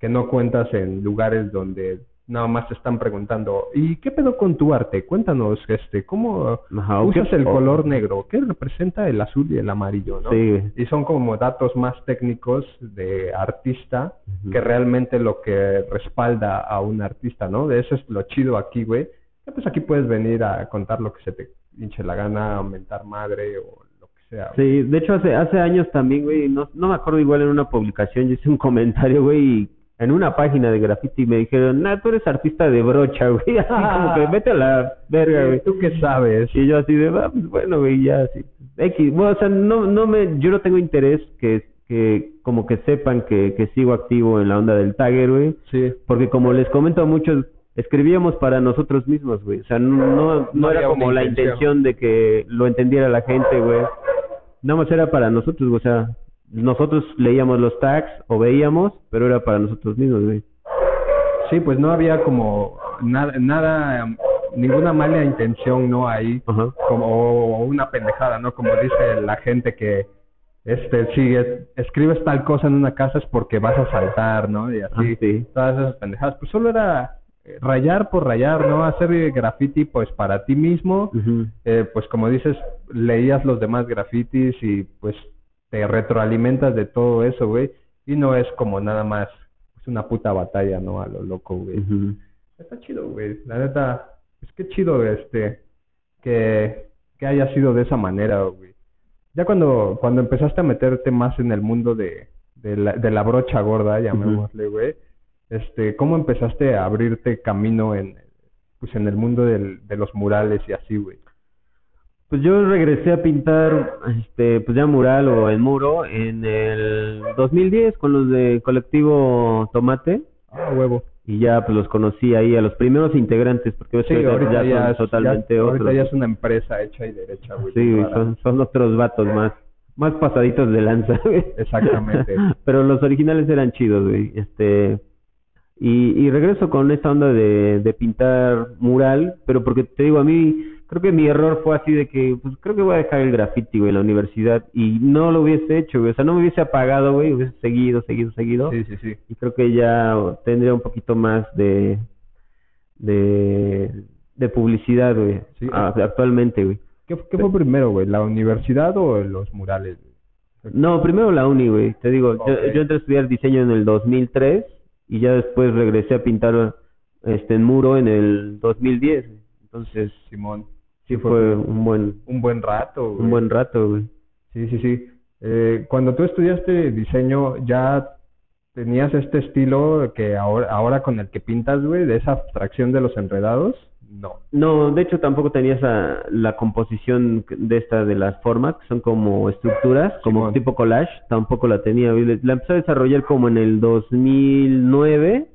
que no cuentas en lugares donde nada más te están preguntando, ¿y qué pedo con tu arte? Cuéntanos, este, ¿cómo Ajá, ¿o qué- usas el color negro? ¿Qué representa el azul y el amarillo, no? Sí. Y son como datos más técnicos de artista que realmente lo que respalda a un artista, ¿no? De eso es lo chido aquí, güey. Pues aquí puedes venir a contar lo que se te hinche la gana, aumentar madre o lo que sea. güey. Sí, de hecho hace hace años también, güey, no, no me acuerdo igual en una publicación, yo hice un comentario, güey, y en una página de graffiti me dijeron, nah, tú eres artista de brocha, güey, así como que vete a la verga, güey. ¿Tú qué sabes? Y yo así de, ah, pues bueno, güey, ya así. X, bueno, o sea, no, no me, yo no tengo interés que, que como que sepan que, que sigo activo en la onda del tagger, güey, Sí. porque como les comento a muchos, escribíamos para nosotros mismos, güey, o sea, no, no, no era como la intención. intención de que lo entendiera la gente, güey, nada más era para nosotros, güey, o sea, nosotros leíamos los tags o veíamos, pero era para nosotros mismos, güey. Sí, pues no había como nada, nada, ninguna mala intención, ¿no? Ahí, Ajá. como, o una pendejada, ¿no? Como dice la gente que, este, si es- escribes tal cosa en una casa es porque vas a saltar, ¿no? Y así, Ah, sí. todas esas pendejadas. Pues solo era eh, rayar por rayar, ¿no? Hacer graffiti, pues, para ti mismo. Eh, pues, como dices, leías los demás grafitis y, pues, te retroalimentas de todo eso, güey. Y no es como nada más, es una puta batalla, ¿no? A lo loco, güey. Está chido, güey. La neta, es que chido este que, que haya sido de esa manera, güey. Ya cuando, cuando empezaste a meterte más en el mundo de, de, la, de la brocha gorda, llamémosle, güey, este, ¿cómo empezaste a abrirte camino en, pues, en el mundo del, de los murales y así, güey? Pues yo regresé a pintar, este, pues ya mural o en muro en el 2010 con los de colectivo Tomate Ah, huevo. y ya pues los conocí ahí a los primeros integrantes porque Sí, que ahorita ya, ya, son es, totalmente ya- otros. ahorita ya es una empresa hecha y derecha, güey. Sí, son, son otros vatos más, más pasaditos de lanza. güey. Exactamente. Pero los originales eran chidos, güey. Este, y, y regreso con esta onda de, de pintar mural, pero porque te digo, a mí creo que mi error fue así de que, pues creo que voy a dejar el graffiti, güey, en la universidad y no lo hubiese hecho, güey. O sea, no me hubiese apagado, güey, hubiese seguido, seguido, seguido. Sí, sí, sí. Y creo que ya tendría un poquito más de, de, de publicidad, güey, Sí. actualmente, güey. ¿Qué, qué fue primero, güey? ¿La universidad o los murales? güey? No, primero la uni, güey. Te digo, yo, yo entré a estudiar diseño en el 2003 y ya después regresé a pintar este en muro en el 2010. Entonces, Simón. Sí fue un buen un buen rato, güey. un buen rato, güey. Sí, sí, sí. Eh, cuando tú estudiaste diseño, ¿ya tenías este estilo que ahora, ahora con el que pintas, güey, de esa abstracción de los enredados? No. No, de hecho tampoco tenía esa la composición de esta de las formas, que son como estructuras, como Simón. tipo collage, tampoco la tenía. La empecé a desarrollar como en el 2009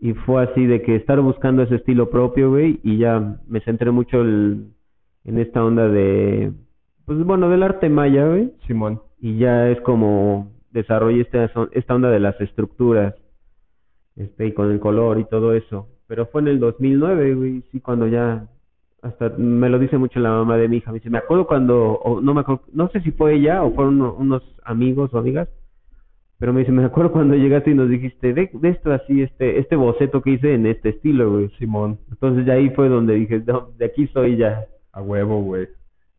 y fue así de que estar buscando ese estilo propio, güey, y ya me centré mucho el- en esta onda de, pues bueno, del arte maya, güey, Simón. y ya es como desarrollé esta, esta onda de las estructuras, este, y con el color y todo eso. Pero fue en el 2009, güey, sí, cuando ya, hasta me lo dice mucho la mamá de mi hija, me dice, me acuerdo cuando, o no me acuerdo, no sé si fue ella o fueron unos amigos o amigas, pero me dice, me acuerdo cuando llegaste y nos dijiste, de, de esto así, este, este boceto que hice en este estilo, güey. Simón. Entonces ya ahí fue donde dije, no, de aquí soy ya. A huevo, güey.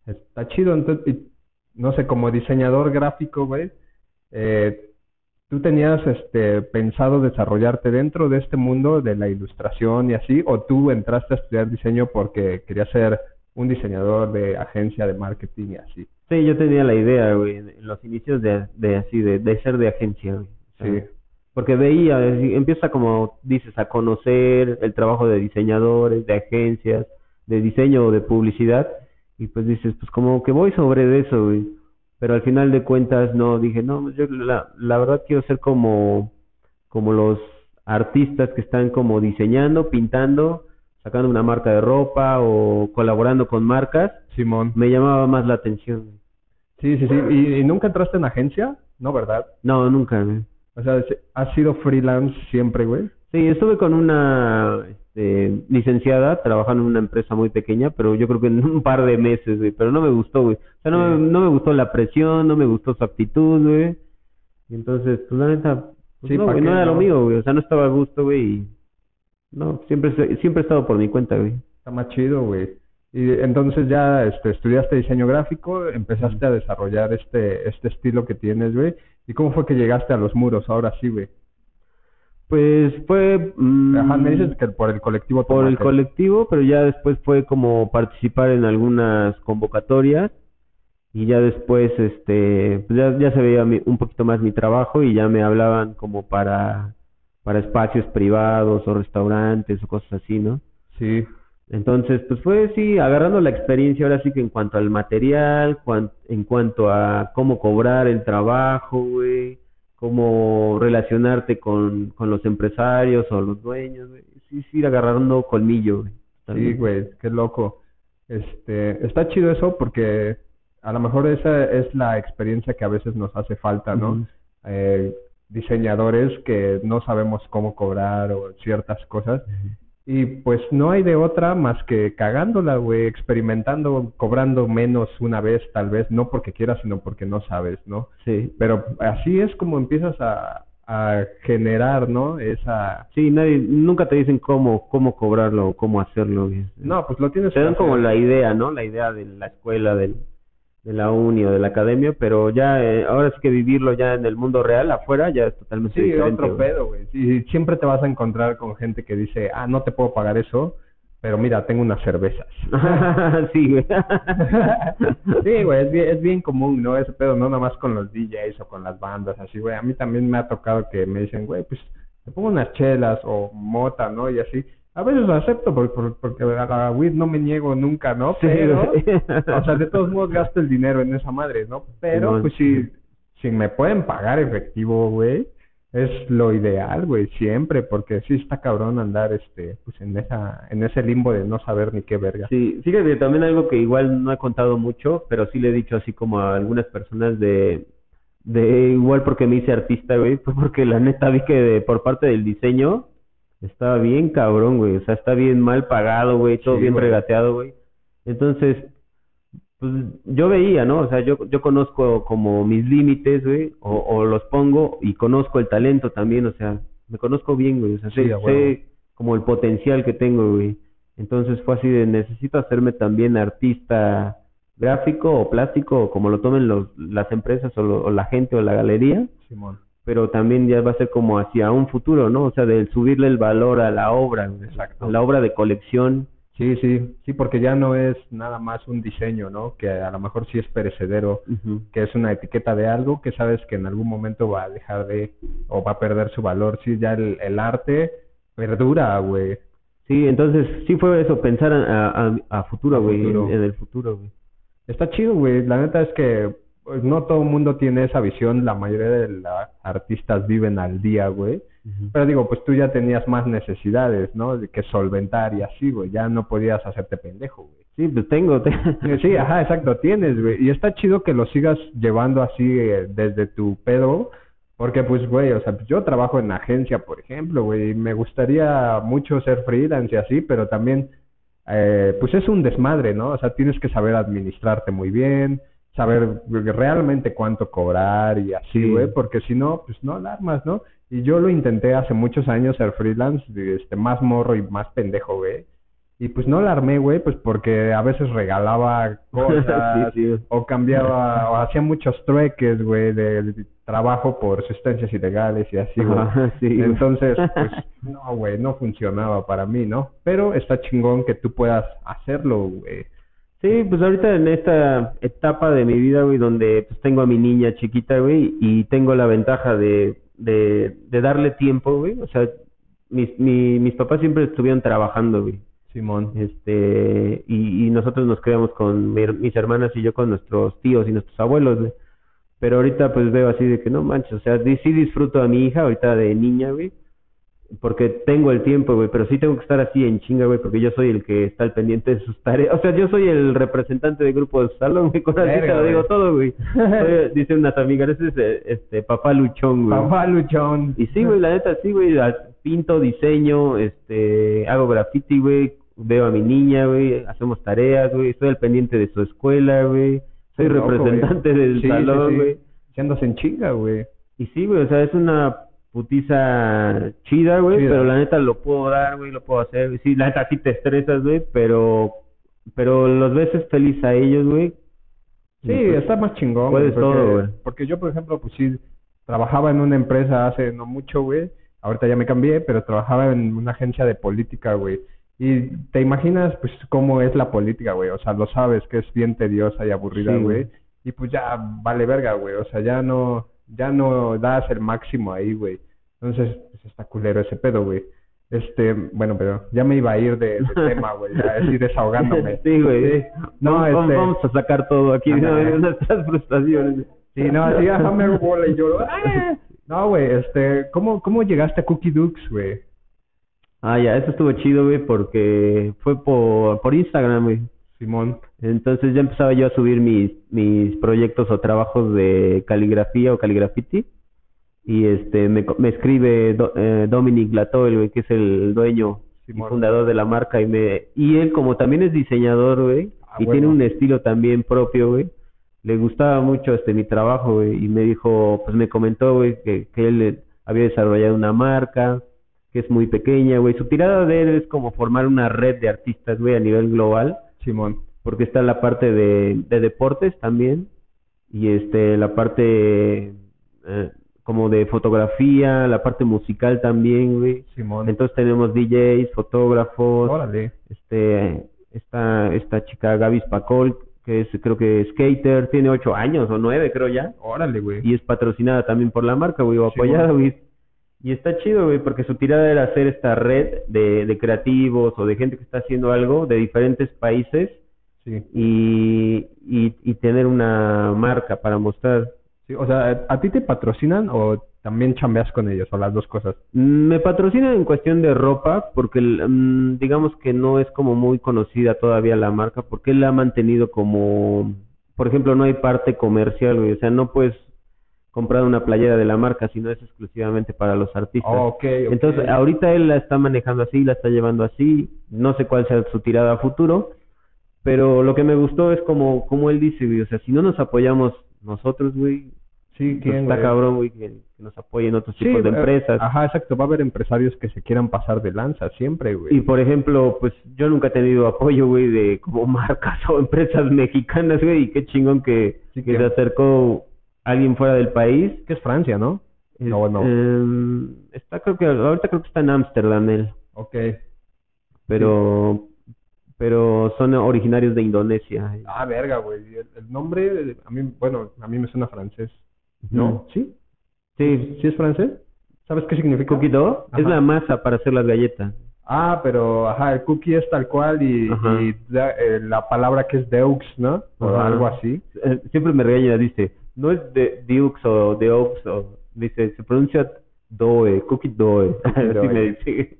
Está chido, entonces, no sé, como diseñador gráfico, güey, eh, ¿tú tenías este pensado desarrollarte dentro de este mundo de la ilustración y así? ¿O tú entraste a estudiar diseño porque querías ser un diseñador de agencia de marketing y así? Sí, yo tenía la idea, güey, en los inicios de, de así, de, de ser de agencia, güey. Sí. Porque veía, empieza como dices, a conocer el trabajo de diseñadores, de agencias, de diseño o de publicidad, y pues dices, pues como que voy sobre eso, güey. Pero al final de cuentas, no, dije, no, yo la, la verdad quiero ser como, como los artistas que están como diseñando, pintando, sacando una marca de ropa o colaborando con marcas. Simón. Me llamaba más la atención. Sí, sí, sí. ¿Y, y nunca entraste en agencia? No, ¿verdad? No, nunca, güey. O sea, ¿has sido freelance siempre, güey? Sí, estuve con una este, licenciada trabajando en una empresa muy pequeña, pero yo creo que en un par de meses, güey, pero no me gustó, güey. O sea, no, Sí. no me gustó la presión, no me gustó su actitud, güey. Y entonces, pues la neta, pues, Sí, no, ¿pa' güey, qué, no era lo mío, güey. O sea, no estaba a gusto, güey. Y... No, siempre, siempre he estado por mi cuenta, güey. Está más chido, güey. Y entonces ya este, estudiaste diseño gráfico, empezaste a desarrollar este, este estilo que tienes, güey. ¿Y cómo fue que llegaste a los muros ahora sí, güey? Pues fue... mm, Ajá, me dices que por el colectivo por el colectivo, pero ya después fue como participar en algunas convocatorias y ya después este pues ya, ya se veía mi- un poquito más mi trabajo y ya me hablaban como para para espacios privados o restaurantes o cosas así, ¿no? Sí, Entonces, pues fue sí, agarrando la experiencia ahora sí que en cuanto al material, cuan- en cuanto a cómo cobrar el trabajo, güey, cómo relacionarte con, con los empresarios o los dueños, güey. Sí, sí, ir agarrando colmillo, güey. sí, güey, qué loco. Este, está chido eso porque a lo mejor esa es la experiencia que a veces nos hace falta, ¿no? Eh, diseñadores que no sabemos cómo cobrar o ciertas cosas. Y pues no hay de otra más que cagándola, güey, experimentando, cobrando menos una vez, tal vez, no porque quieras, sino porque no sabes, ¿no? Sí. Pero así es como empiezas a, a generar, ¿no? Esa... Sí, nadie, nunca te dicen cómo, cómo cobrarlo o cómo hacerlo. No, pues lo tienes Te dan como la idea, ¿no? La idea de la escuela, del, de la uni o de la academia, pero ya, eh, ahora sí que vivirlo ya en el mundo real, afuera, ya es totalmente Sí, diferente. otro pedo, güey. Sí, siempre te vas a encontrar con gente que dice, ah, no te puedo pagar eso, pero mira, tengo unas cervezas. sí, güey. Sí, güey, es bien, es bien común, ¿no? Ese pedo, no nada más con los DJs o con las bandas, así, güey. A mí también me ha tocado que me dicen, güey, pues te pongo unas chelas o mota, ¿no? Y así. A veces lo acepto por, por- porque a la weed no me niego nunca, ¿no? Sí, Pero, güey. o sea, de todos modos gasto el dinero en esa madre, ¿no? Pero, pues si, si me pueden pagar efectivo, güey, es lo ideal, güey, siempre, porque sí está cabrón andar, este, pues en esa, en ese limbo de no saber ni qué verga. Sí, fíjate, también algo que igual no he contado mucho, pero sí le he dicho así como a algunas personas de, de igual porque me hice artista, güey, pues porque la neta vi que de- por parte del diseño estaba bien cabrón, güey, o sea, está bien mal pagado, güey, todo Sí, bien güey. regateado, güey. Entonces, pues yo veía, ¿no? O sea, yo, yo conozco como mis límites, güey, o, o los pongo y conozco el talento también, o sea, me conozco bien, güey, o sea, Sí, sé, sé como el potencial que tengo, güey. Entonces fue así de necesito hacerme también artista gráfico o plástico, o como lo tomen los, las empresas o, lo- o la gente o la galería, Simón. Pero también ya va a ser como hacia un futuro, ¿no? O sea, de subirle el valor a la obra, Exacto. a la obra de colección. Sí, sí, sí, porque ya no es nada más un diseño, ¿no? Que a lo mejor sí es perecedero, que es una etiqueta de algo que sabes que en algún momento va a dejar de, o va a perder su valor. Sí, ya el, el arte perdura, güey. Sí, entonces sí fue eso, pensar a, a, a futuro, güey, en, en el futuro, güey. Está chido, güey. La neta es que pues, no todo el mundo tiene esa visión. La mayoría de los artistas viven al día, güey. Pero digo, pues tú ya tenías más necesidades, ¿no? De que solventar y así, güey. Ya no podías hacerte pendejo, güey. Sí, pues tengo. te- Sí, ajá, exacto, tienes, güey. Y está chido que lo sigas llevando así eh, desde tu pedo, porque pues, güey, o sea, yo trabajo en agencia, por ejemplo, güey, y me gustaría mucho ser freelance y así, pero también, eh, pues es un desmadre, ¿no? O sea, tienes que saber administrarte muy bien, saber realmente cuánto cobrar y así, Sí. güey, porque si no, pues no la armas, ¿no? Y yo lo intenté hace muchos años ser freelance, este, más morro y más pendejo, güey. Y pues no la armé, güey, pues porque a veces regalaba cosas Sí, sí. o cambiaba o hacía muchos trueques, güey, de, de trabajo por sustancias ilegales y así, güey. Ajá, sí, güey. Entonces, pues no, güey, no funcionaba para mí, ¿no? Pero está chingón que tú puedas hacerlo, güey. Sí, pues ahorita en esta etapa de mi vida, güey, donde pues tengo a mi niña chiquita, güey, y tengo la ventaja de, de, de darle tiempo, güey. O sea, mis, mi, mis papás siempre estuvieron trabajando, güey. Simón. Este, y, y nosotros nos criamos con mi mis hermanas y yo con nuestros tíos y nuestros abuelos, güey. Pero ahorita pues veo así de que no manches, o sea, sí disfruto a mi hija ahorita de niña, güey. Porque tengo el tiempo, güey, pero sí tengo que estar así en chinga, güey, porque yo soy el que está al pendiente de sus tareas. O sea, yo soy el representante del grupo de salón, güey, con así te lo digo todo, güey. Dicen unas amigas, ese es este papá luchón, güey. Papá luchón. Y sí, güey, la neta, sí, güey, pinto, diseño, este, hago graffiti, güey, veo a mi niña, güey, hacemos tareas, güey, estoy al pendiente de su escuela, güey, soy loco, representante del Sí, sí, salón, sí. güey. Si andas en chinga, güey. Y sí, güey, o sea, es una putiza chida, güey, pero la neta lo puedo dar, güey, lo puedo hacer. Sí, la neta sí te estresas, güey, pero pero los veces feliz a ellos, güey. Sí, pues, está más chingón, puedes porque, todo, güey. porque yo, por ejemplo, pues sí, trabajaba en una empresa hace no mucho, güey. Ahorita ya me cambié, pero trabajaba en una agencia de política, güey. Y te imaginas, pues, cómo es la política, güey. O sea, lo sabes que es bien tediosa y aburrida, güey. Y pues ya vale verga, güey. O sea, ya no, ya no das el máximo ahí, güey. Entonces, pues está culero ese pedo, güey. Este, bueno, pero ya me iba a ir de, de tema, güey. Así desahogándome. Sí, güey. No, vamos, este- vamos a sacar todo aquí. ¿no? nuestras frustraciones. Sí, no, así, ajá, me bola y yo, ¡ah! No, güey, este, ¿cómo, cómo llegaste a Cookie Dukes, güey? Ah, ya, eso estuvo chido, güey, porque fue por, por Instagram, güey. Simón. Entonces ya empezaba yo a subir mis, mis proyectos o trabajos de caligrafía o caligrafiti. Y este me, me escribe Do- eh, Dominic Latoel, güey, que es el dueño y fundador de la marca. Y, me, y él, como también es diseñador, güey, Ah, y tiene un estilo también propio, güey, le gustaba mucho este mi trabajo, güey. Y me dijo, pues me comentó, güey, que, que él eh, había desarrollado una marca que es muy pequeña, güey. Su tirada de él es como formar una red de artistas, güey, a nivel global Simón. porque está la parte de, de deportes también y este la parte eh, como de fotografía, la parte musical también, güey. Simón. Entonces tenemos DJs, fotógrafos, Órale. este esta esta chica Gaby Spacol, que es creo que skater, tiene ocho años o nueve creo ya Órale, güey. y es patrocinada también por la marca, güey, o apoyada, güey. Y está chido, güey, porque su tirada era hacer esta red de, de creativos o de gente que está haciendo algo de diferentes países Sí. y, y, y tener una marca para mostrar. sí. O sea, ¿a ti te patrocinan o también chambeas con ellos o las dos cosas? Me patrocinan en cuestión de ropa porque mm, digamos que no es como muy conocida todavía la marca porque él la ha mantenido como, por ejemplo, no hay parte comercial, güey, o sea, no puedes comprar una playera de la marca, sino es exclusivamente para los artistas. Oh, ok. Entonces, ahorita él la está manejando así, la está llevando así, no sé cuál sea su tirada a futuro, pero lo que me gustó es como, como él dice, güey, o sea, si no nos apoyamos nosotros, güey, Sí, pues ¿quién, está güey? cabrón, güey, que, nos apoyen otros Sí, tipos de eh, empresas. Ajá, exacto. Va a haber empresarios que se quieran pasar de lanza siempre, güey. Y por ejemplo, pues yo nunca he tenido apoyo, güey, de como marcas o empresas mexicanas, güey, y qué chingón que, Sí, que que- se acercó alguien fuera del país. Que es Francia, ¿no? No, no. Em, está, creo que, ahorita creo que está en Ámsterdam él. Ok. pero pero son originarios de Indonesia. Ah, verga, güey. El, el nombre, a mí, bueno, a mí me suena francés. ¿No? ¿Sí? Sí, ¿Sí es francés? ¿Sabes qué significa? cookie dough es la masa para hacer las galletas. Ah, pero, ajá, el cookie es tal cual y, eh, la palabra que es deux, ¿no? O Ajá. algo así. Eh, Siempre me regaña, dice, no es de Dukes o de Oaks, o dice, se pronuncia doe, cookie doe. Doe. me dice.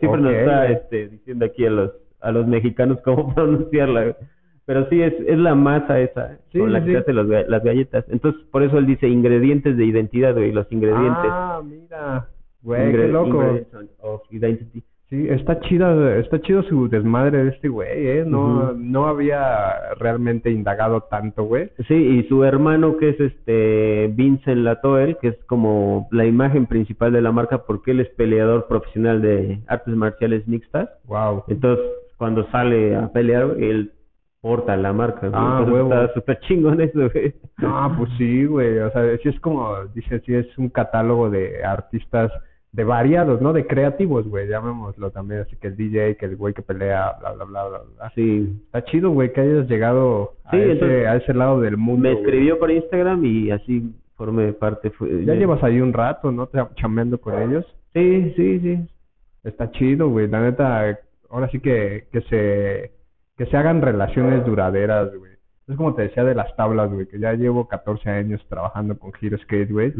Siempre nos Ok. está este, diciendo aquí a los a los mexicanos cómo pronunciarla. Pero sí, es, es la masa esa Sí, con la sí, que sí. se hace los las galletas. Entonces, por eso él dice ingredientes de identidad, güey, los ingredientes. Ah, mira. Güey, qué loco. of identity. Sí, está chida, está chido su desmadre de este güey, ¿eh? No, no había realmente indagado tanto, güey. Sí, y su hermano que es este Vincent Latoel, que es como la imagen principal de la marca porque él es peleador profesional de artes marciales mixtas. Wow. Entonces, cuando sale a pelear, él porta la marca. güey. Ah, huevo. está súper chingón eso, güey. Ah, pues sí, güey. O sea, sí es como, dice, sí es un catálogo de artistas de variados, ¿no? De creativos, güey, llamémoslo también. Así que el DJ, que el güey que pelea, bla, bla, bla, bla, bla. Sí. Está chido, güey, que hayas llegado a, ese, entonces, a ese lado del mundo. Me escribió por Instagram y así formé parte. Fue, Ya llevas ahí un rato, ¿no? Chameando con ellos. Sí, sí, sí. Está chido, güey. La neta, ahora sí que, que se que se hagan relaciones duraderas, güey. Es como te decía de las tablas, güey, que ya llevo 14 años trabajando con Hero Skate, güey.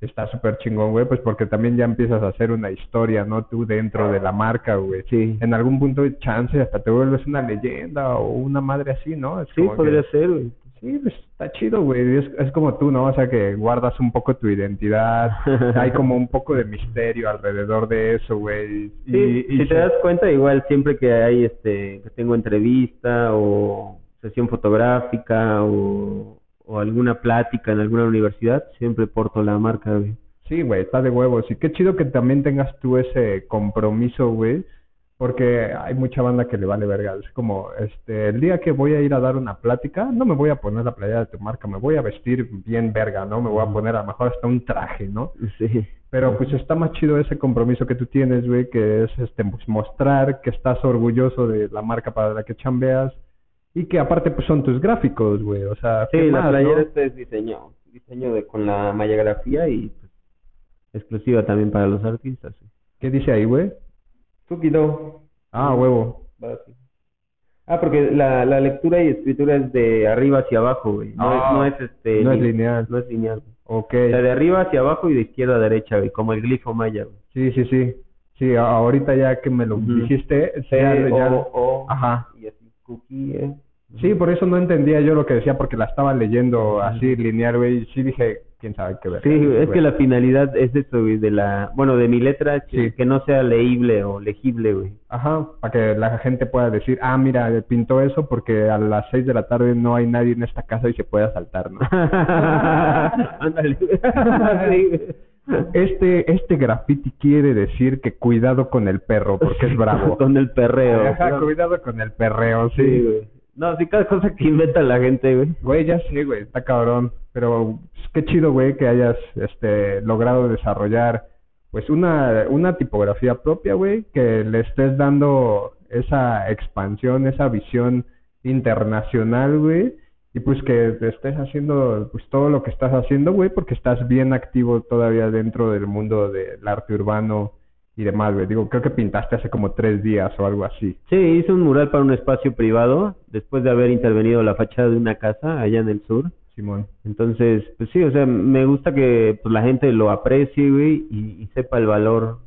Está súper chingón, güey, pues porque también ya empiezas a hacer una historia, ¿no? Tú dentro de la marca, güey. Sí. En algún punto de chance hasta te vuelves una leyenda o una madre así, ¿no? Es Sí, que- podría ser, güey. Sí, pues está chido, güey. Es, es como tú, ¿no? O sea, que guardas un poco tu identidad. Hay como un poco de misterio alrededor de eso, güey. Sí, y si te se- das cuenta, igual siempre que hay este, que tengo entrevista o sesión fotográfica o, o alguna plática en alguna universidad, siempre porto la marca, güey. Sí, güey, está de huevos. Y qué chido que también tengas tú ese compromiso, güey. Porque hay mucha banda que le vale verga. Es como, este, el día que voy a ir a dar una plática, no me voy a poner la playera de tu marca, me voy a vestir bien verga, ¿no? Me voy a poner a lo mejor hasta un traje, ¿no? Sí. Pero pues está más chido ese compromiso que tú tienes, güey, que es este pues, mostrar que estás orgulloso de la marca para la que chambeas y que aparte pues son tus gráficos, güey, o sea, Sí, ¿qué la más, playera no? este es diseño, diseño de con la mayagrafía y pues, exclusiva también para los artistas. sí. ¿Qué dice ahí, güey? Tukido. Ah, huevo. Ah, porque la, la lectura y escritura es de arriba hacia abajo, güey. No, Ah, es, no es este no es li- lineal. No es lineal. güey. Ok. O sea, de arriba hacia abajo y de izquierda a derecha, güey, como el glifo maya, güey. Sí, sí, sí. Sí, ahorita ya que me lo Ujú. dijiste, ya, ya- O, O, Ajá. Cookie, eh. Sí, por eso no entendía yo lo que decía porque la estaba leyendo así lineal, güey, sí dije, quién sabe qué ver. Sí, es que la finalidad es eso, güey, de la, bueno, de mi letra, que, Sí. que no sea leíble o legible, güey. Ajá, para que la gente pueda decir, ah, mira, pintó eso porque a las seis de la tarde no hay nadie en esta casa y se puede asaltar, ¿no? Ándale. Sí. Este, este graffiti quiere decir que cuidado con el perro porque es bravo. Con el perreo. Ajá, cuidado con el perreo, sí. Sí, güey. No, sí, cada cosa que inventa la gente, güey. Güey, ya sé, güey, está cabrón. Pero qué chido, güey, que hayas este, logrado desarrollar pues una, una tipografía propia, güey, que le estés dando esa expansión, esa visión internacional, güey. Y pues que estés haciendo pues todo lo que estás haciendo, güey, porque estás bien activo todavía dentro del mundo del arte urbano y demás, güey. Digo, creo que pintaste hace como tres días o algo así. Sí, hice un mural para un espacio privado después de haber intervenido la fachada de una casa allá en el sur. Simón. Entonces, pues sí, o sea, me gusta que pues, la gente lo aprecie, güey, y, y sepa el valor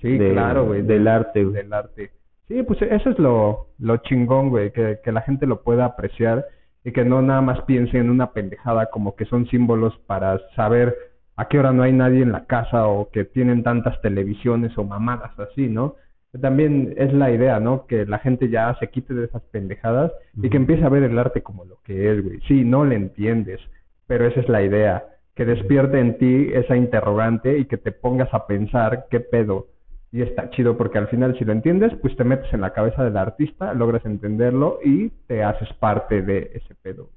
Sí, de- claro, güey. del arte, güey. Del arte. Sí, pues eso es lo, lo chingón, güey, que, que la gente lo pueda apreciar y que no nada más piense en una pendejada como que son símbolos para saber a qué hora no hay nadie en la casa o que tienen tantas televisiones o mamadas así, ¿no? También es la idea, ¿no? Que la gente ya se quite de esas pendejadas y que empiece a ver el arte como lo que es, güey. Sí, no le entiendes, pero esa es la idea, que despierte en ti esa interrogante y que te pongas a pensar qué pedo. Y está chido porque al final si lo entiendes, pues te metes en la cabeza del artista, logras entenderlo y te haces parte de ese pedo.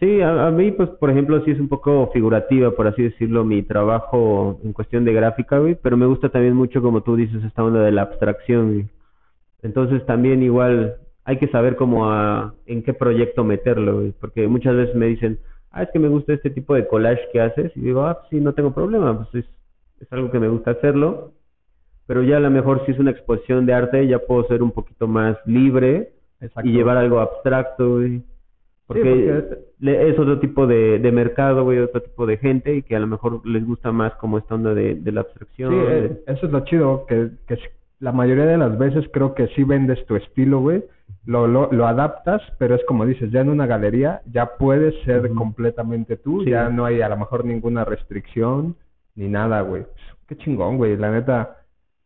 Sí, a, a mí, pues, por ejemplo, sí es un poco figurativa, por así decirlo, mi trabajo en cuestión de gráfica, güey, pero me gusta también mucho, como tú dices, esta onda de la abstracción. Entonces, también igual hay que saber cómo a, en qué proyecto meterlo, güey, porque muchas veces me dicen, ah, es que me gusta este tipo de collage que haces, y digo, ah, sí, no tengo problema, pues es, es algo que me gusta hacerlo, pero ya a lo mejor si es una exposición de arte, ya puedo ser un poquito más libre Exacto. y llevar algo abstracto, güey. Porque, es otro tipo de, de mercado, güey, otro tipo de gente y que a lo mejor les gusta más como esta onda de, de la abstracción. Sí, de- eh, eso es lo chido, que, la mayoría de las veces creo que sí vendes tu estilo, güey, lo, lo, lo adaptas, pero es como dices, ya en una galería ya puedes ser completamente tú, Sí. ya no hay a lo mejor ninguna restricción ni nada, güey. Pues, qué chingón, güey, la neta,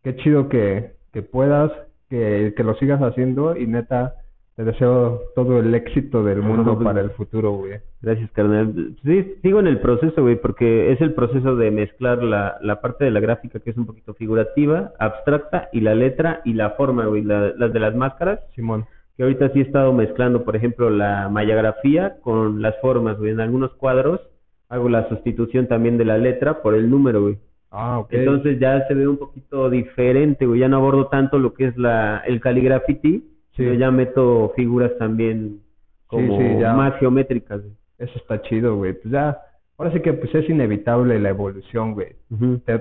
qué chido que, que puedas, que, que lo sigas haciendo y neta, te deseo todo el éxito del mundo pues, para el futuro, güey. Gracias, carnal. Sí, sigo en el proceso, güey, porque es el proceso de mezclar la, la parte de la gráfica que es un poquito figurativa, abstracta, y la letra y la forma, güey, la- las de las máscaras, Simón. que ahorita sí he estado mezclando, por ejemplo, la mayagrafía con las formas, güey. En algunos cuadros hago la sustitución también de la letra por el número, güey. Ah. Entonces ya se ve un poquito diferente, güey. Ya no abordo tanto lo que es la, el caligrafiti, Sí. sino ya meto figuras también como sí, ya. más geométricas, güey. Eso está chido, güey. Pues ya, ahora sí que pues es inevitable la evolución, güey.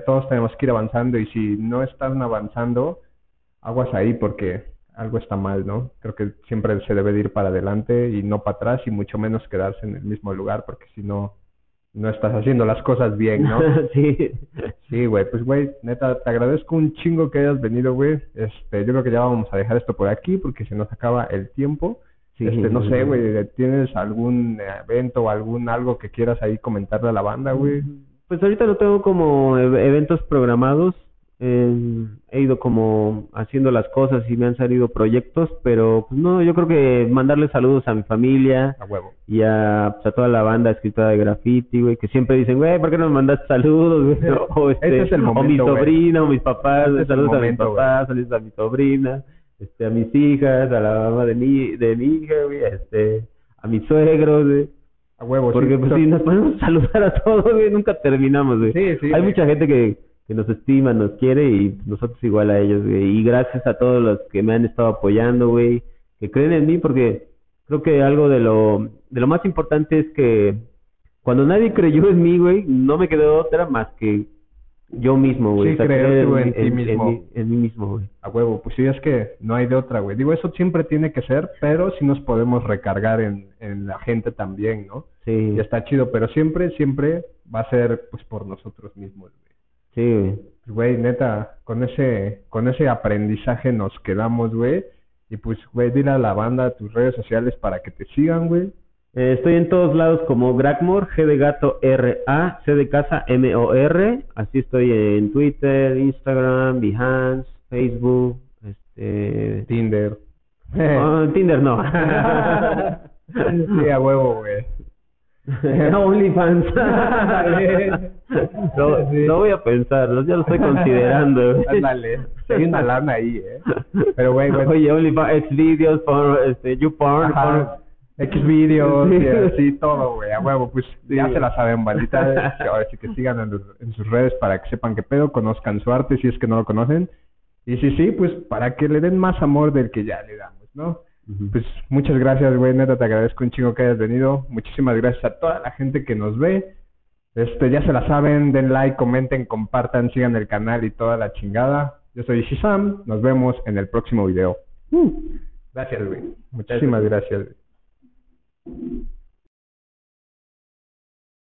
Todos tenemos que ir avanzando y si no están avanzando, aguas ahí porque algo está mal, ¿no? Creo que siempre se debe de ir para adelante y no para atrás y mucho menos quedarse en el mismo lugar porque si no, no estás haciendo las cosas bien, ¿no? sí. Sí, güey, pues güey, neta, te agradezco un chingo que hayas venido, güey. Este, yo creo que ya vamos a dejar esto por aquí porque se nos acaba el tiempo. Sí. Este, no sé, güey, ¿tienes algún evento o algún algo que quieras ahí comentarle a la banda, güey? Pues ahorita no tengo como ev- eventos programados. Eh, he ido como haciendo las cosas y me han salido proyectos, pero pues no, yo creo que mandarle saludos a mi familia A huevo. y a, pues, a toda la banda escritora de graffiti, güey, que siempre dicen, güey, ¿por qué no me mandaste saludos, güey? O, este, Ese es el o mi güey. sobrina, o mis papás, saludos a mis güey. papás, saludos a mi sobrina, este, a mis hijas, a la mamá de mi, de mi hija, güey, este, a mis suegros, güey. A huevo, sí. Porque pues si nos ponemos a saludar a todos, güey, nunca terminamos, güey. Sí, sí, Hay mucha gente que, que nos estima, nos quiere y nosotros igual a ellos, güey. Y gracias a todos los que me han estado apoyando, güey, que creen en mí porque creo que algo de lo de lo más importante es que cuando nadie creyó en mí, güey, no me quedó otra más que yo mismo, güey. Sí, creer en ti mismo. mí- en mí mismo, güey. A huevo, pues sí, es que no hay de otra, güey. Digo, eso siempre tiene que ser, pero sí nos podemos recargar en, en la gente también, ¿no? Sí, Y está chido, pero siempre, siempre va a ser, pues, por nosotros mismos, güey. Sí, güey. Neta, con ese, con ese aprendizaje nos quedamos, güey. Y pues, güey, dile a la banda tus redes sociales para que te sigan, güey. Eh, estoy en todos lados como Gragmore, G de gato R A, C de casa M O R. Así estoy en Twitter, Instagram, Behance, Facebook, este, Tinder. oh, Tinder no. sí, a huevo, güey. OnlyFans. no, Sí. no voy a pensar, ya lo estoy considerando. Ándale, hay una lana ahí, ¿eh? Pero, güey, güey. Oye, OnlyFans, Xvideos, porn, este, YouPorn, porn. Ajá. X videos, Sí. y así todo, güey, a huevo, pues Sí, ya se la saben, bandita. Ahora sí que sigan en, en sus redes para que sepan qué pedo, conozcan su arte si es que no lo conocen. Y si sí, pues para que le den más amor del que ya le damos, ¿no? Pues muchas gracias, güey, neta, te agradezco un chingo que hayas venido. Muchísimas gracias a toda la gente que nos ve. Este, ya se la saben, den like, comenten, compartan, sigan el canal y toda la chingada. Yo soy Shizam, nos vemos en el próximo video. Uh, gracias, güey. Muchísimas gracias. güey.